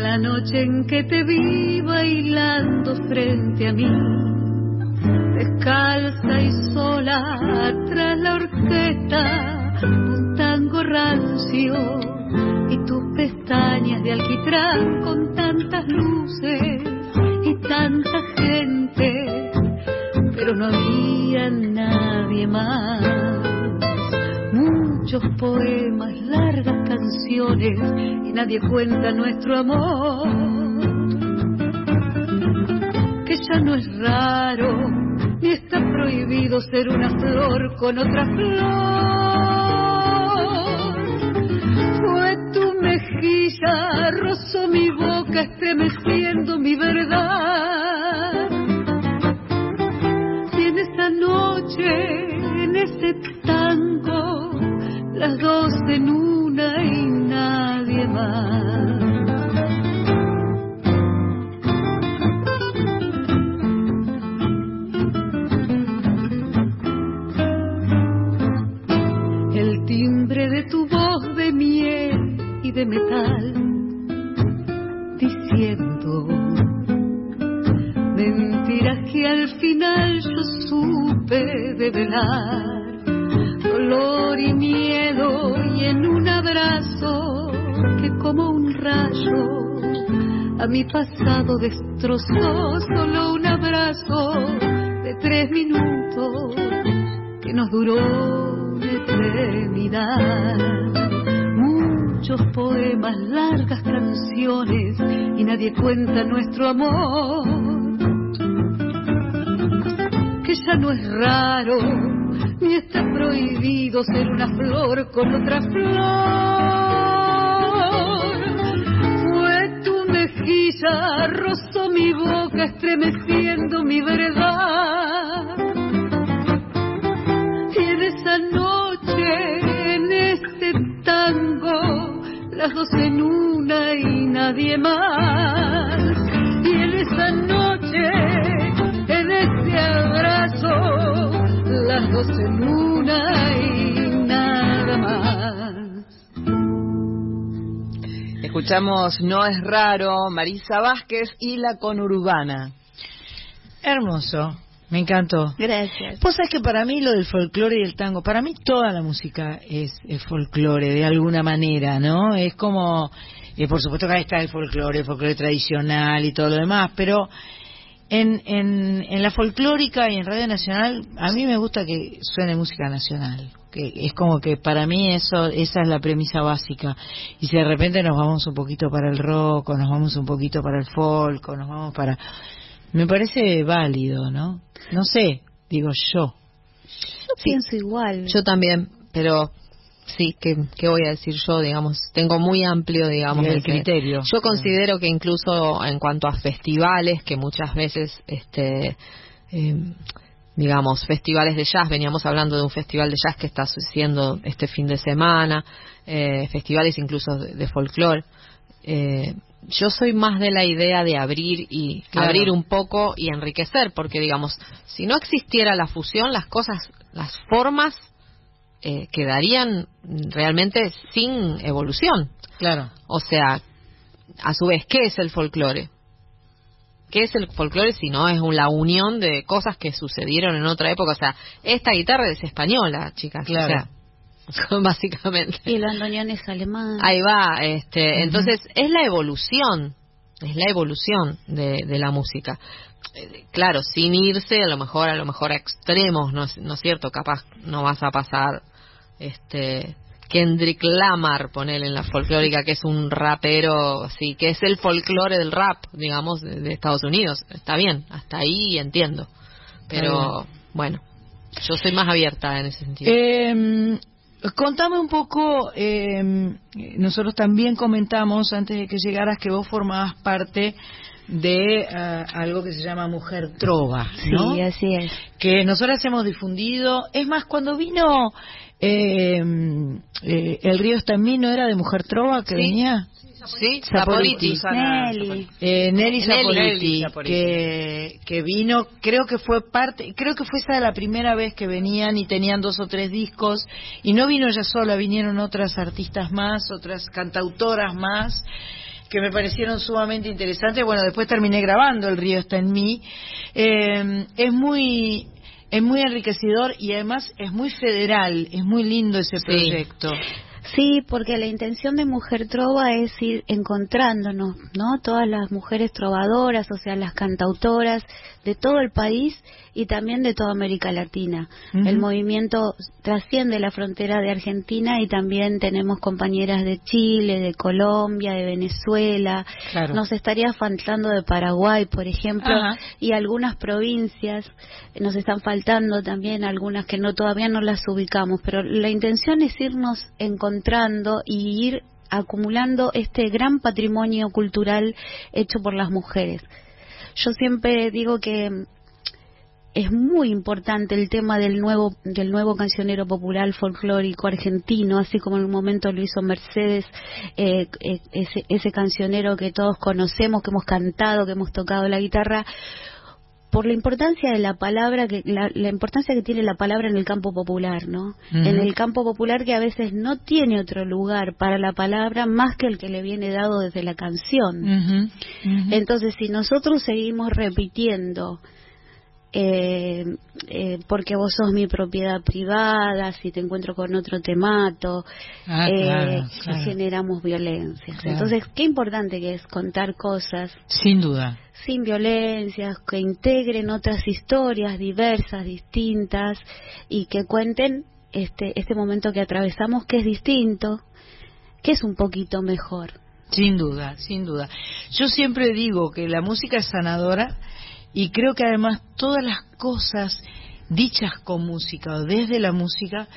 La noche en que te vi bailando frente a mí, descalza y sola tras la orquesta, un tango rancio y tus pestañas de alquitrán con tantas luces y tanta gente pero no había nadie más. Muchos poemas, largas canciones y nadie cuenta nuestro amor. Que ya no es raro ni está prohibido ser una flor con otra flor. Fue tu mejilla, rozó mi boca estremeciendo mi verdad dos en una y nadie más. El timbre de tu voz de miel y de metal, diciendo Mentiras que al final yo supe develar, dolor y miedo y en un abrazo que como un rayo a mi pasado destrozó, solo un abrazo de tres minutos que nos duró eternidad. Muchos poemas, largas canciones y nadie cuenta nuestro amor que ya no es raro, ni está prohibido ser una flor con otra flor. Fue tu mejilla, rozó mi boca, estremeciendo mi verdad. Y en esa noche, en este tango, las dos en una y nadie más. Y en esa noche, en este abrazo, las una y nada más.
Escuchamos No es raro, Marisa Vázquez y la conurbana.
Hermoso, me encantó.
Gracias.
Vos sabés que para mí lo del folclore y el tango, para mí toda la música es, es folclore de alguna manera, ¿no? Es como, eh, por supuesto que ahí está el folclore, el folclore tradicional y todo lo demás, pero en, en, en la folclórica y en Radio Nacional, a mí me gusta que suene música nacional. Que es como que para mí eso esa es la premisa básica. Y si de repente nos vamos un poquito para el rock, o nos vamos un poquito para el folk, o nos vamos para... Me parece válido, ¿no? No sé, digo yo.
Yo pienso igual.
Yo también, pero sí, ¿qué, qué voy a decir yo? Digamos, tengo muy amplio, digamos,
El criterio.
Yo considero que incluso en cuanto a festivales, que muchas veces, este, eh, digamos, festivales de jazz, veníamos hablando de un festival de jazz que está sucediendo este fin de semana, eh, festivales incluso de, de folclore. Eh, yo soy más de la idea de abrir y
Claro.
abrir un poco y enriquecer, porque digamos, si no existiera la fusión, las cosas, las formas eh, quedarían realmente sin evolución.
Claro.
O sea, a su vez, ¿qué es el folclore? ¿Qué es el folclore si no es un- la unión de cosas que sucedieron en otra época? O sea, esta guitarra es española, chicas.
Claro.
O sea, (laughs) básicamente.
Y el bandoneón es alemán.
Ahí va, este, entonces es la evolución, es la evolución de, de la música. Eh, Claro, sin irse a lo mejor a lo mejor a extremos, ¿no es, no es cierto? Capaz no vas a pasar este Kendrick Lamar, ponele en la folclórica, que es un rapero, así, que es el folclore del rap, digamos, de, de Estados Unidos. Está bien, hasta ahí entiendo. Pero, bueno, yo soy más abierta en ese sentido.
Eh, contame un poco, eh, nosotros también comentamos antes de que llegaras que vos formabas parte de ah, algo que se llama Mujer Trova, ¿no?
Sí, así es.
que nosotras hemos difundido. Es más, cuando vino eh, eh, El río está en mí, ¿no era de Mujer Trova que
Sí.
venía?
Sí,
Saporiti.
Nelly.
Eh, Nelly Saporiti. que, que vino, creo que fue parte, creo que fue esa la primera vez que venían y tenían dos o tres discos, y no vino ella sola, vinieron otras artistas más, otras cantautoras más, que me parecieron sumamente interesantes. Bueno, después terminé grabando El río está en mí. Eh, es muy es muy enriquecedor y además es muy federal, es muy lindo ese proyecto.
Sí, porque la intención de Mujer Trova es ir encontrándonos, ¿no? Todas las mujeres trovadoras, o sea, las cantautoras de todo el país y también de toda América Latina. El movimiento trasciende la frontera de Argentina y también tenemos compañeras de Chile, de Colombia, de Venezuela.
Claro.
Nos estaría faltando de Paraguay, por ejemplo, y algunas provincias nos están faltando también algunas que no todavía no las ubicamos, pero la intención es irnos encontrando y ir acumulando este gran patrimonio cultural hecho por las mujeres. Yo siempre digo que es muy importante el tema del nuevo del nuevo cancionero popular folclórico argentino, así como en un momento lo hizo Mercedes, eh, eh, ese, ese cancionero que todos conocemos, que hemos cantado, que hemos tocado la guitarra, por la importancia de la palabra, que la, la importancia que tiene la palabra en el campo popular, ¿no? En el campo popular que a veces no tiene otro lugar para la palabra más que el que le viene dado desde la canción.
Ujú.
Entonces, si nosotros seguimos repitiendo, eh, eh, porque vos sos mi propiedad privada, si te encuentro con otro te mato,
Ah,
eh,
claro, claro.
generamos violencia.
Claro.
Entonces, qué importante que es contar cosas
Sin duda.
sin violencias, que integren otras historias diversas, distintas y que cuenten este, este momento que atravesamos que es distinto, que es un poquito mejor.
Sin duda, sin duda. Yo siempre digo que la música es sanadora y creo que además todas las cosas dichas con música o desde la música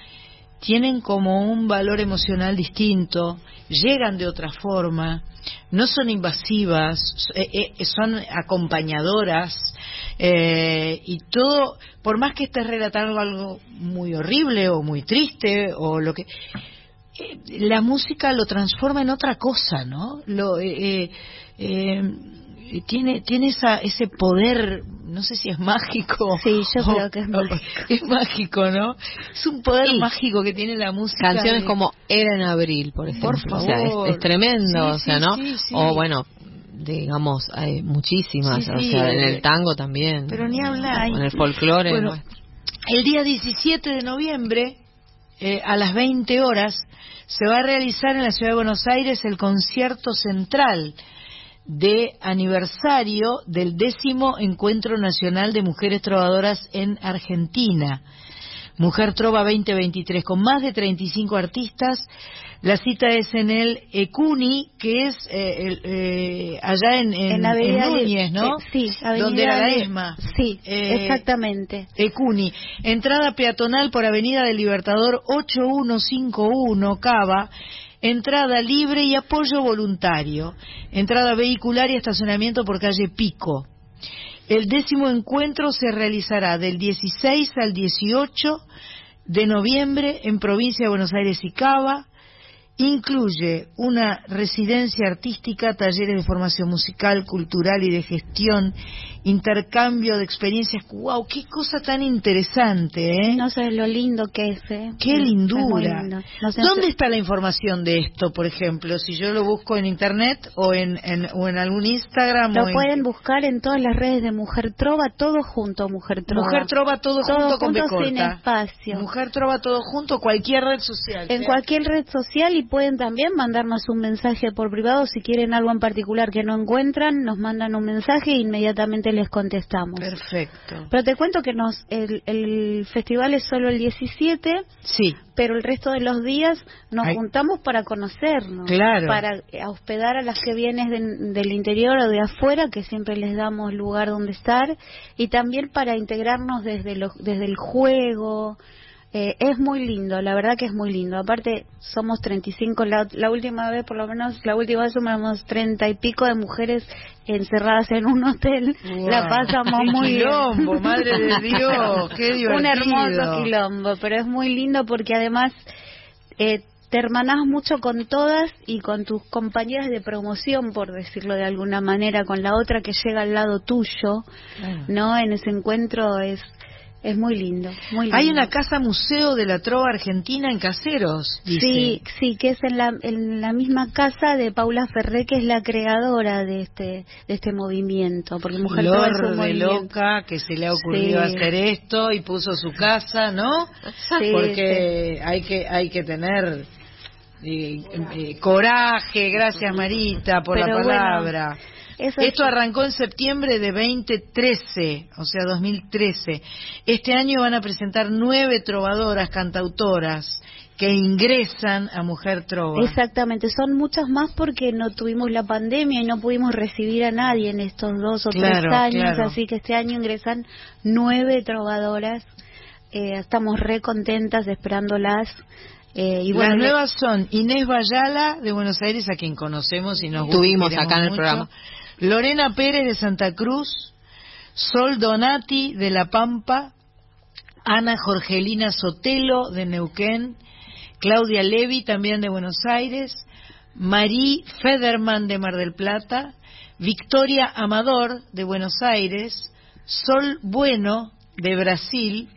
tienen como un valor emocional distinto, llegan de otra forma, no son invasivas, eh, eh, son acompañadoras eh, y todo, por más que estés relatando algo muy horrible o muy triste o lo que eh, la música lo transforma en otra cosa, ¿no? Lo, eh, tiene tiene esa, ese poder, no sé si es mágico.
Sí, yo
o-
creo que es (laughs) mágico.
Es mágico, ¿no? Es un poder
Sí.
mágico que tiene la música.
Canciones
de-
como Era en Abril, por ejemplo.
Por
O sea, es-
favor.
es, tremendo,
Sí,
o sea, ¿no? O bueno, digamos, hay muchísimas, o sea, en el tango también.
Pero ni hablar.
En el folclore.
Bueno, el día 17 de noviembre, eh, a las 20 horas, se va a realizar en la ciudad de Buenos Aires el concierto central de aniversario del décimo Encuentro Nacional de Mujeres Trovadoras en Argentina. Mujer Trova 2023, con más de 35 artistas. La cita es en el Ecuni, que es eh, el- eh, allá en, en,
En
Núñez, ¿no?
eh, sí, Avenida
Donde era la ESMA.
Sí,
Eh,
exactamente.
Ecuni. Entrada peatonal por Avenida del Libertador 8151, Cava. Entrada libre y apoyo voluntario. Entrada vehicular y estacionamiento por calle Pico. El décimo encuentro se realizará del 16 al 18 de noviembre en provincia de Buenos Aires y Cava. Incluye una residencia artística, talleres de formación musical, cultural y de gestión, intercambio de experiencias. ¡Wow! ¡Qué cosa tan interesante! ¿eh?
No sé lo lindo que es, ¿eh?
¡Qué
es
lindura!
lindo. No sé,
¿Dónde está la información de esto, por ejemplo? Si yo lo busco en Internet o en, en- o en algún Instagram. o
Lo
en-
pueden buscar en todas las redes de Mujer Trova, todo junto, Mujer Trova.
Mujer Trova todo,
Todo
junto con B
sin espacio.
Mujer Trova todo junto, cualquier red social.
En cualquier red social y pueden también mandarnos un mensaje por privado si quieren algo en particular que no encuentran, nos mandan un mensaje e inmediatamente les contestamos.
Perfecto.
Pero te cuento que nos el, el festival es solo el 17,
Sí.
pero el resto de los días nos
Ay.
juntamos para conocernos,
Claro.
para hospedar a las que vienen de- del interior o de afuera, que siempre les damos lugar donde estar, y también para integrarnos desde, lo- desde el juego, Eh, es muy lindo, la verdad que es muy lindo. Aparte, somos 35, la, la última vez, por lo menos, la última vez somos 30 y pico de mujeres encerradas en un hotel. La pasamos muy
quilombo,
bien.
madre de (laughs) Dios, qué
Un hermoso
divertido.
quilombo, pero es muy lindo porque además eh, te hermanás mucho con todas y con tus compañeras de promoción, por decirlo de alguna manera, con la otra que llega al lado tuyo, ¿no? En ese encuentro es es muy lindo, muy lindo.
Hay una casa museo de la trova argentina en Caseros, dice.
Sí, sí, que es en la, en la misma casa de Paula Ferré, que es la creadora de este de este movimiento, porque Mujer Trova es un
de
movimiento.
loca que se le ha ocurrido
Sí.
hacer esto y puso su casa, ¿no?
Sí,
Porque hay que hay que tener eh, eh, coraje, gracias Marita por
Pero
la
bueno,
palabra.
Eso
Esto arrancó en septiembre de 2013, o sea, 2013. Este año van a presentar nueve trovadoras, cantautoras, que ingresan a Mujer Trova.
Exactamente, son muchas más porque no tuvimos la pandemia y no pudimos recibir a nadie en estos dos o
Claro,
tres años,
claro.
así que este año ingresan nueve trovadoras. Eh, estamos re contentas esperándolas. Eh, y bueno,
Las nuevas son Inés Bayala de Buenos Aires, a quien conocemos y nos
Tuvimos acá en el
mucho.
programa.
Lorena Pérez de Santa Cruz, Sol Donati de La Pampa, Ana Jorgelina Sotelo de Neuquén, Claudia Levi también de Buenos Aires, Marí Federman de Mar del Plata, Victoria Amador de Buenos Aires, Sol Bueno de Brasil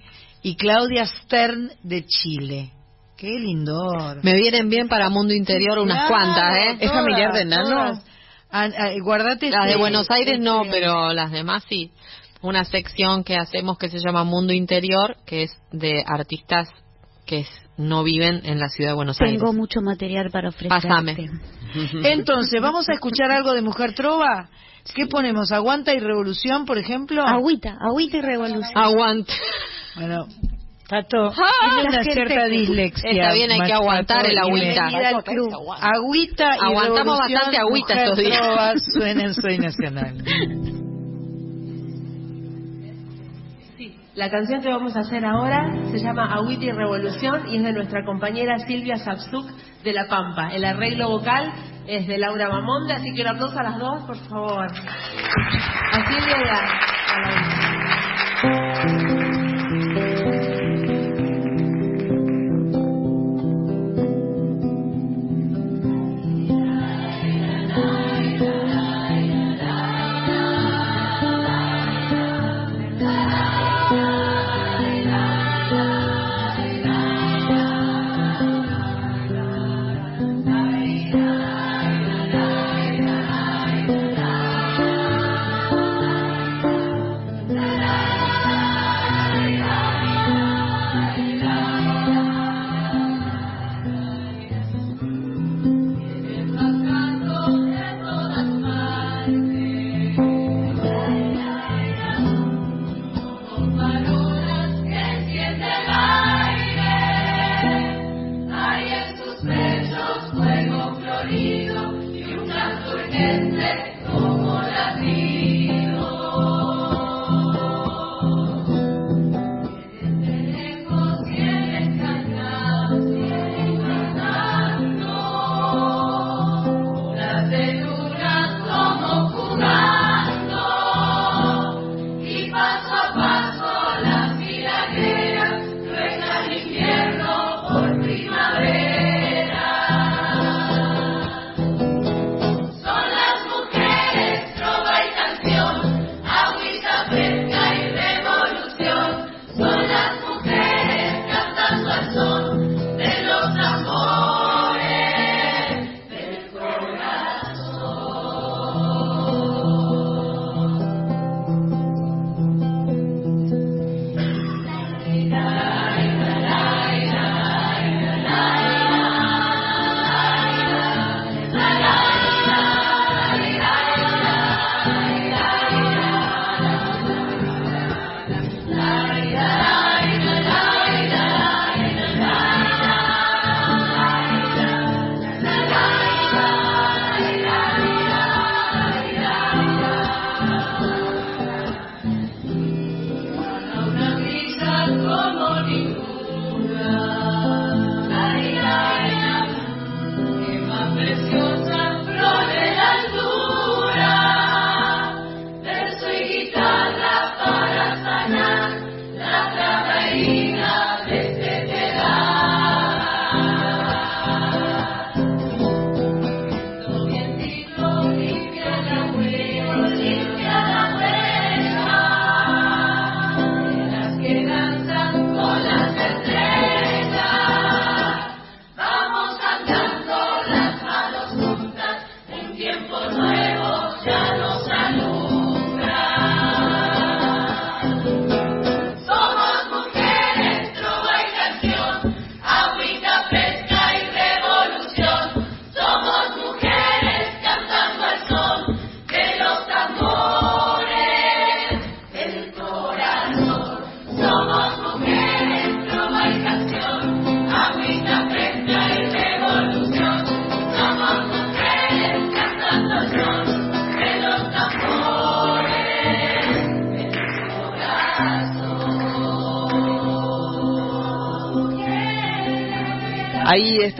y Claudia Stern de Chile. Qué lindor.
Me vienen bien para Mundo Interior unas
Claro,
cuantas, ¿eh?
¿Es familiar de Nano? todas. Ah, ah, guardate
Las de
este-
Buenos Aires no,
este-
pero las demás sí. Una sección que hacemos que se llama Mundo Interior, que es de artistas que es- no viven en la ciudad de Buenos Aires.
tengo mucho material para ofrecerte.
Pásame. (laughs)
Entonces, ¿vamos a escuchar algo de Mujer Trova? ¿Qué ponemos? ¿Aguanta y Revolución, por ejemplo?
Agüita, agüita y revolución.
Aguanta.
Bueno, Tato,
Ah,
una cierta dislexia.
Está bien, hay que aguantar el agüita.
bienvenida al club. Agüita y
Aguantamos bastante agüita estos días.
Trova, (laughs) suena en Soy Nacional.
La canción que vamos a hacer ahora se llama Agüita y Revolución y es de nuestra compañera Silvia Sapsuk de La Pampa. El arreglo vocal es de Laura Mamonde, así que un aplauso a las dos, por favor. A Silvia y a, a Laura.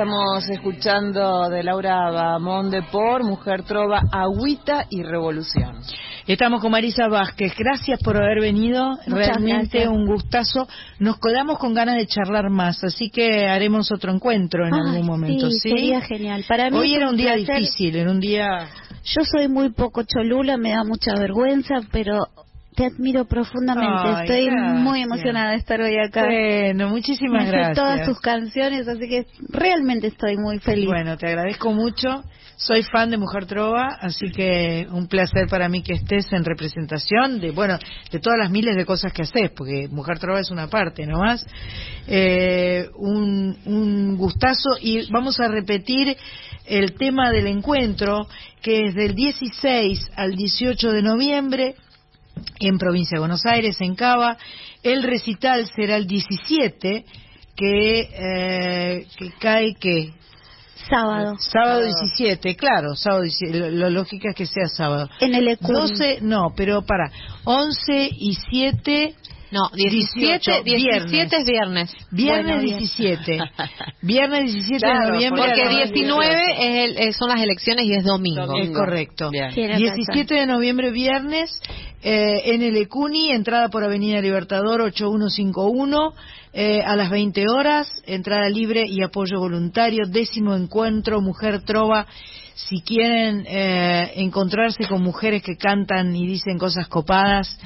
Estamos escuchando de Laura Bamonde por Mujer Trova, Agüita y Revolución.
Estamos con Marisa Vázquez. Gracias por haber venido.
Muchas
Realmente
gracias.
un gustazo. Nos quedamos con ganas de charlar más, así que haremos otro encuentro en
Ay,
algún momento.
sí,
¿sí?
sería genial. Para mí
Hoy era un día
placer.
difícil, era un día.
Yo soy muy poco cholula, me da mucha vergüenza, pero te admiro profundamente.
Ay,
Estoy
gracias.
muy emocionada de estar hoy acá.
Bueno, muchísimas
Me
gracias.
todas tus canciones, así que realmente estoy muy feliz.
Bueno, te agradezco mucho. Soy fan de Mujer Trova, así que un placer para mí que estés en representación de, bueno, de todas las miles de cosas que haces, porque Mujer Trova es una parte nomás. Eh, un, un gustazo y vamos a repetir el tema del encuentro, que es del 16 al 18 de noviembre en Provincia de Buenos Aires, en Cava. El recital será el 17, que, eh, que cae que
Sábado.
Sábado 17, claro, sábado 17, lo, lo lógico es que sea sábado.
En el Ecuni.
12, no, pero para, 11 y 7.
No, 17, 17 es viernes.
Viernes
Bueno, bien.
17. (laughs) Viernes 17
Claro,
de noviembre.
Porque
a las
19
18.
es el- eh, son las elecciones y es domingo.
Es correcto.
Tiene
17 de noviembre, viernes, eh, en el Ecuni, entrada por Avenida Libertador 8151, eh, a las 20 horas, entrada libre y apoyo voluntario, décimo encuentro Mujer Trova. Si quieren eh, encontrarse con mujeres que cantan y dicen cosas copadas,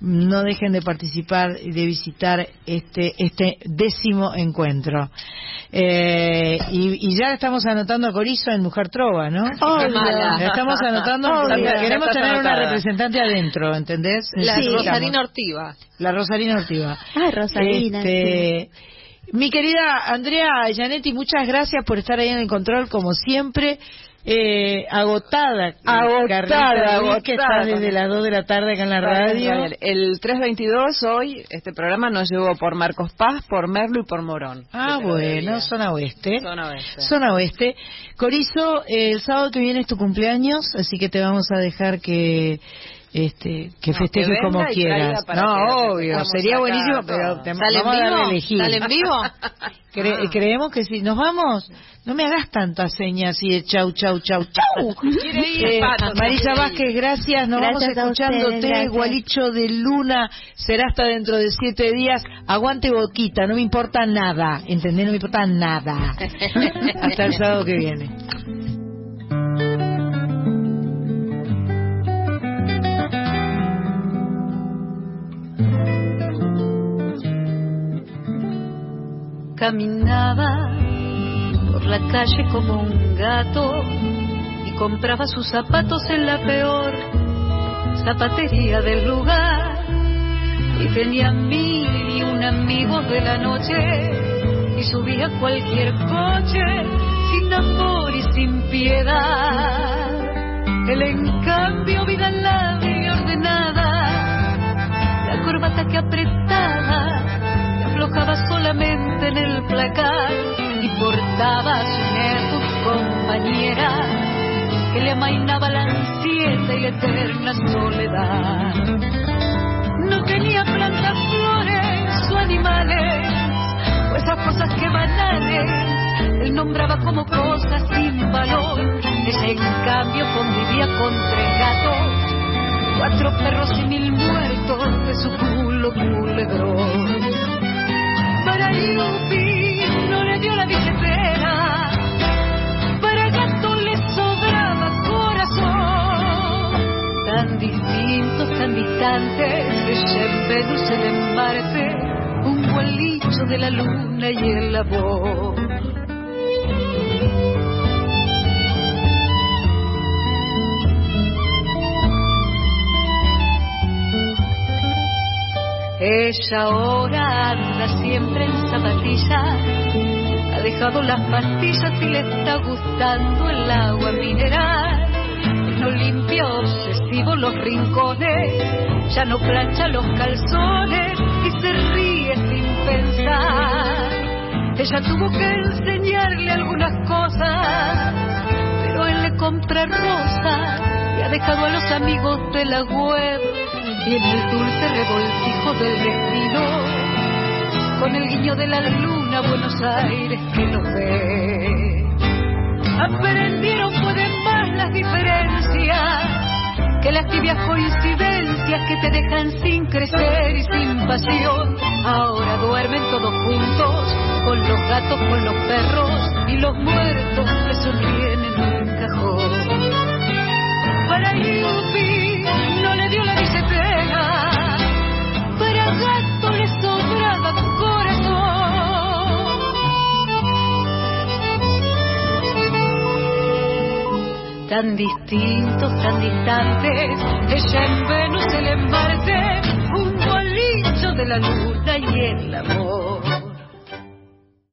no dejen de participar y de visitar este este décimo encuentro. Eh, y, y ya estamos anotando a Corizo en Mujer Trova, ¿no? La estamos anotando porque queremos tener una representante adentro, ¿entendés?
La
Necesitamos.
Rosarina Ortiva.
La Rosalina Ortiva.
Ah, Rosalina.
Este, Mi querida Andrea Janetti, muchas gracias por estar ahí en el control, como siempre. Eh, agotada,
Agotada,
Carlita Ruiz, que
agotada.
estás desde las 2 de la tarde acá en la radio.
El 322 hoy, este programa nos llevó por Marcos Paz, por Merlo y por Morón.
Ah, bueno, zona oeste.
Zona oeste.
Zona oeste. Corizo, el sábado que viene es tu cumpleaños, así que te vamos a dejar que este que
No, que venga
como quieras. No, obvio, sería
acá
buenísimo, pero te
¿Sale en
vamos a a
vivo?
elegir.
¿Sale en vivo? (laughs)
Cre-
Ah.
Creemos que sí. ¿Nos vamos? No me hagas tantas señas así de chau, chau, chau, chau. (laughs)
Quiere ir,
Eh,
Pato,
Marisa
quiere ir.
Vázquez, gracias. Nos
Gracias a
vamos escuchándote. Gualicho de Luna será hasta dentro de siete días. Aguante boquita, no me importa nada. ¿Entendés? No me importa nada. (laughs) hasta el sábado que viene.
Caminaba por la calle como un gato y compraba sus zapatos en la peor zapatería del lugar. Y tenía mil y un amigos de la noche y subía cualquier coche sin amor y sin piedad. Él en cambio vida larga y ordenada, la corbata que apretaba aflojaba solamente en el placar y portaba a su compañera que le amainaba la ansiedad y eterna soledad. No tenía plantas, flores o animales, o esas cosas que banales él nombraba como cosas sin valor. Ese en cambio convivía con tres gatos, cuatro perros y mil muertos de su culo culebrón. Para Yupi no le dio la billetera, para gato le sobraba corazón. Tan distintos, tan distantes, en Venus, él en Marte, un gualicho de la luna y el labor. Ella ahora anda siempre en zapatillas, ha dejado las pastillas y le está gustando el agua mineral. No limpia obsesivo los rincones, ya no plancha los calzones y se ríe sin pensar. Ella tuvo que enseñarle algunas cosas, pero él le compra rosas dejado a los amigos de la web y en el dulce revoltijo del destino con el guiño de la luna, Buenos Aires que nos ve. Aprendieron pueden más las diferencias que las tibias coincidencias que te dejan sin crecer y sin pasión. Ahora duermen todos juntos, con los gatos, con los perros y los muertos que sonríen en un cajón. Para Yupi no le dio la billetera, para gato le sobraba corazón. Tan distintos, tan distantes, ella en Venus, él en Marte, un bolillo de la luna y el amor.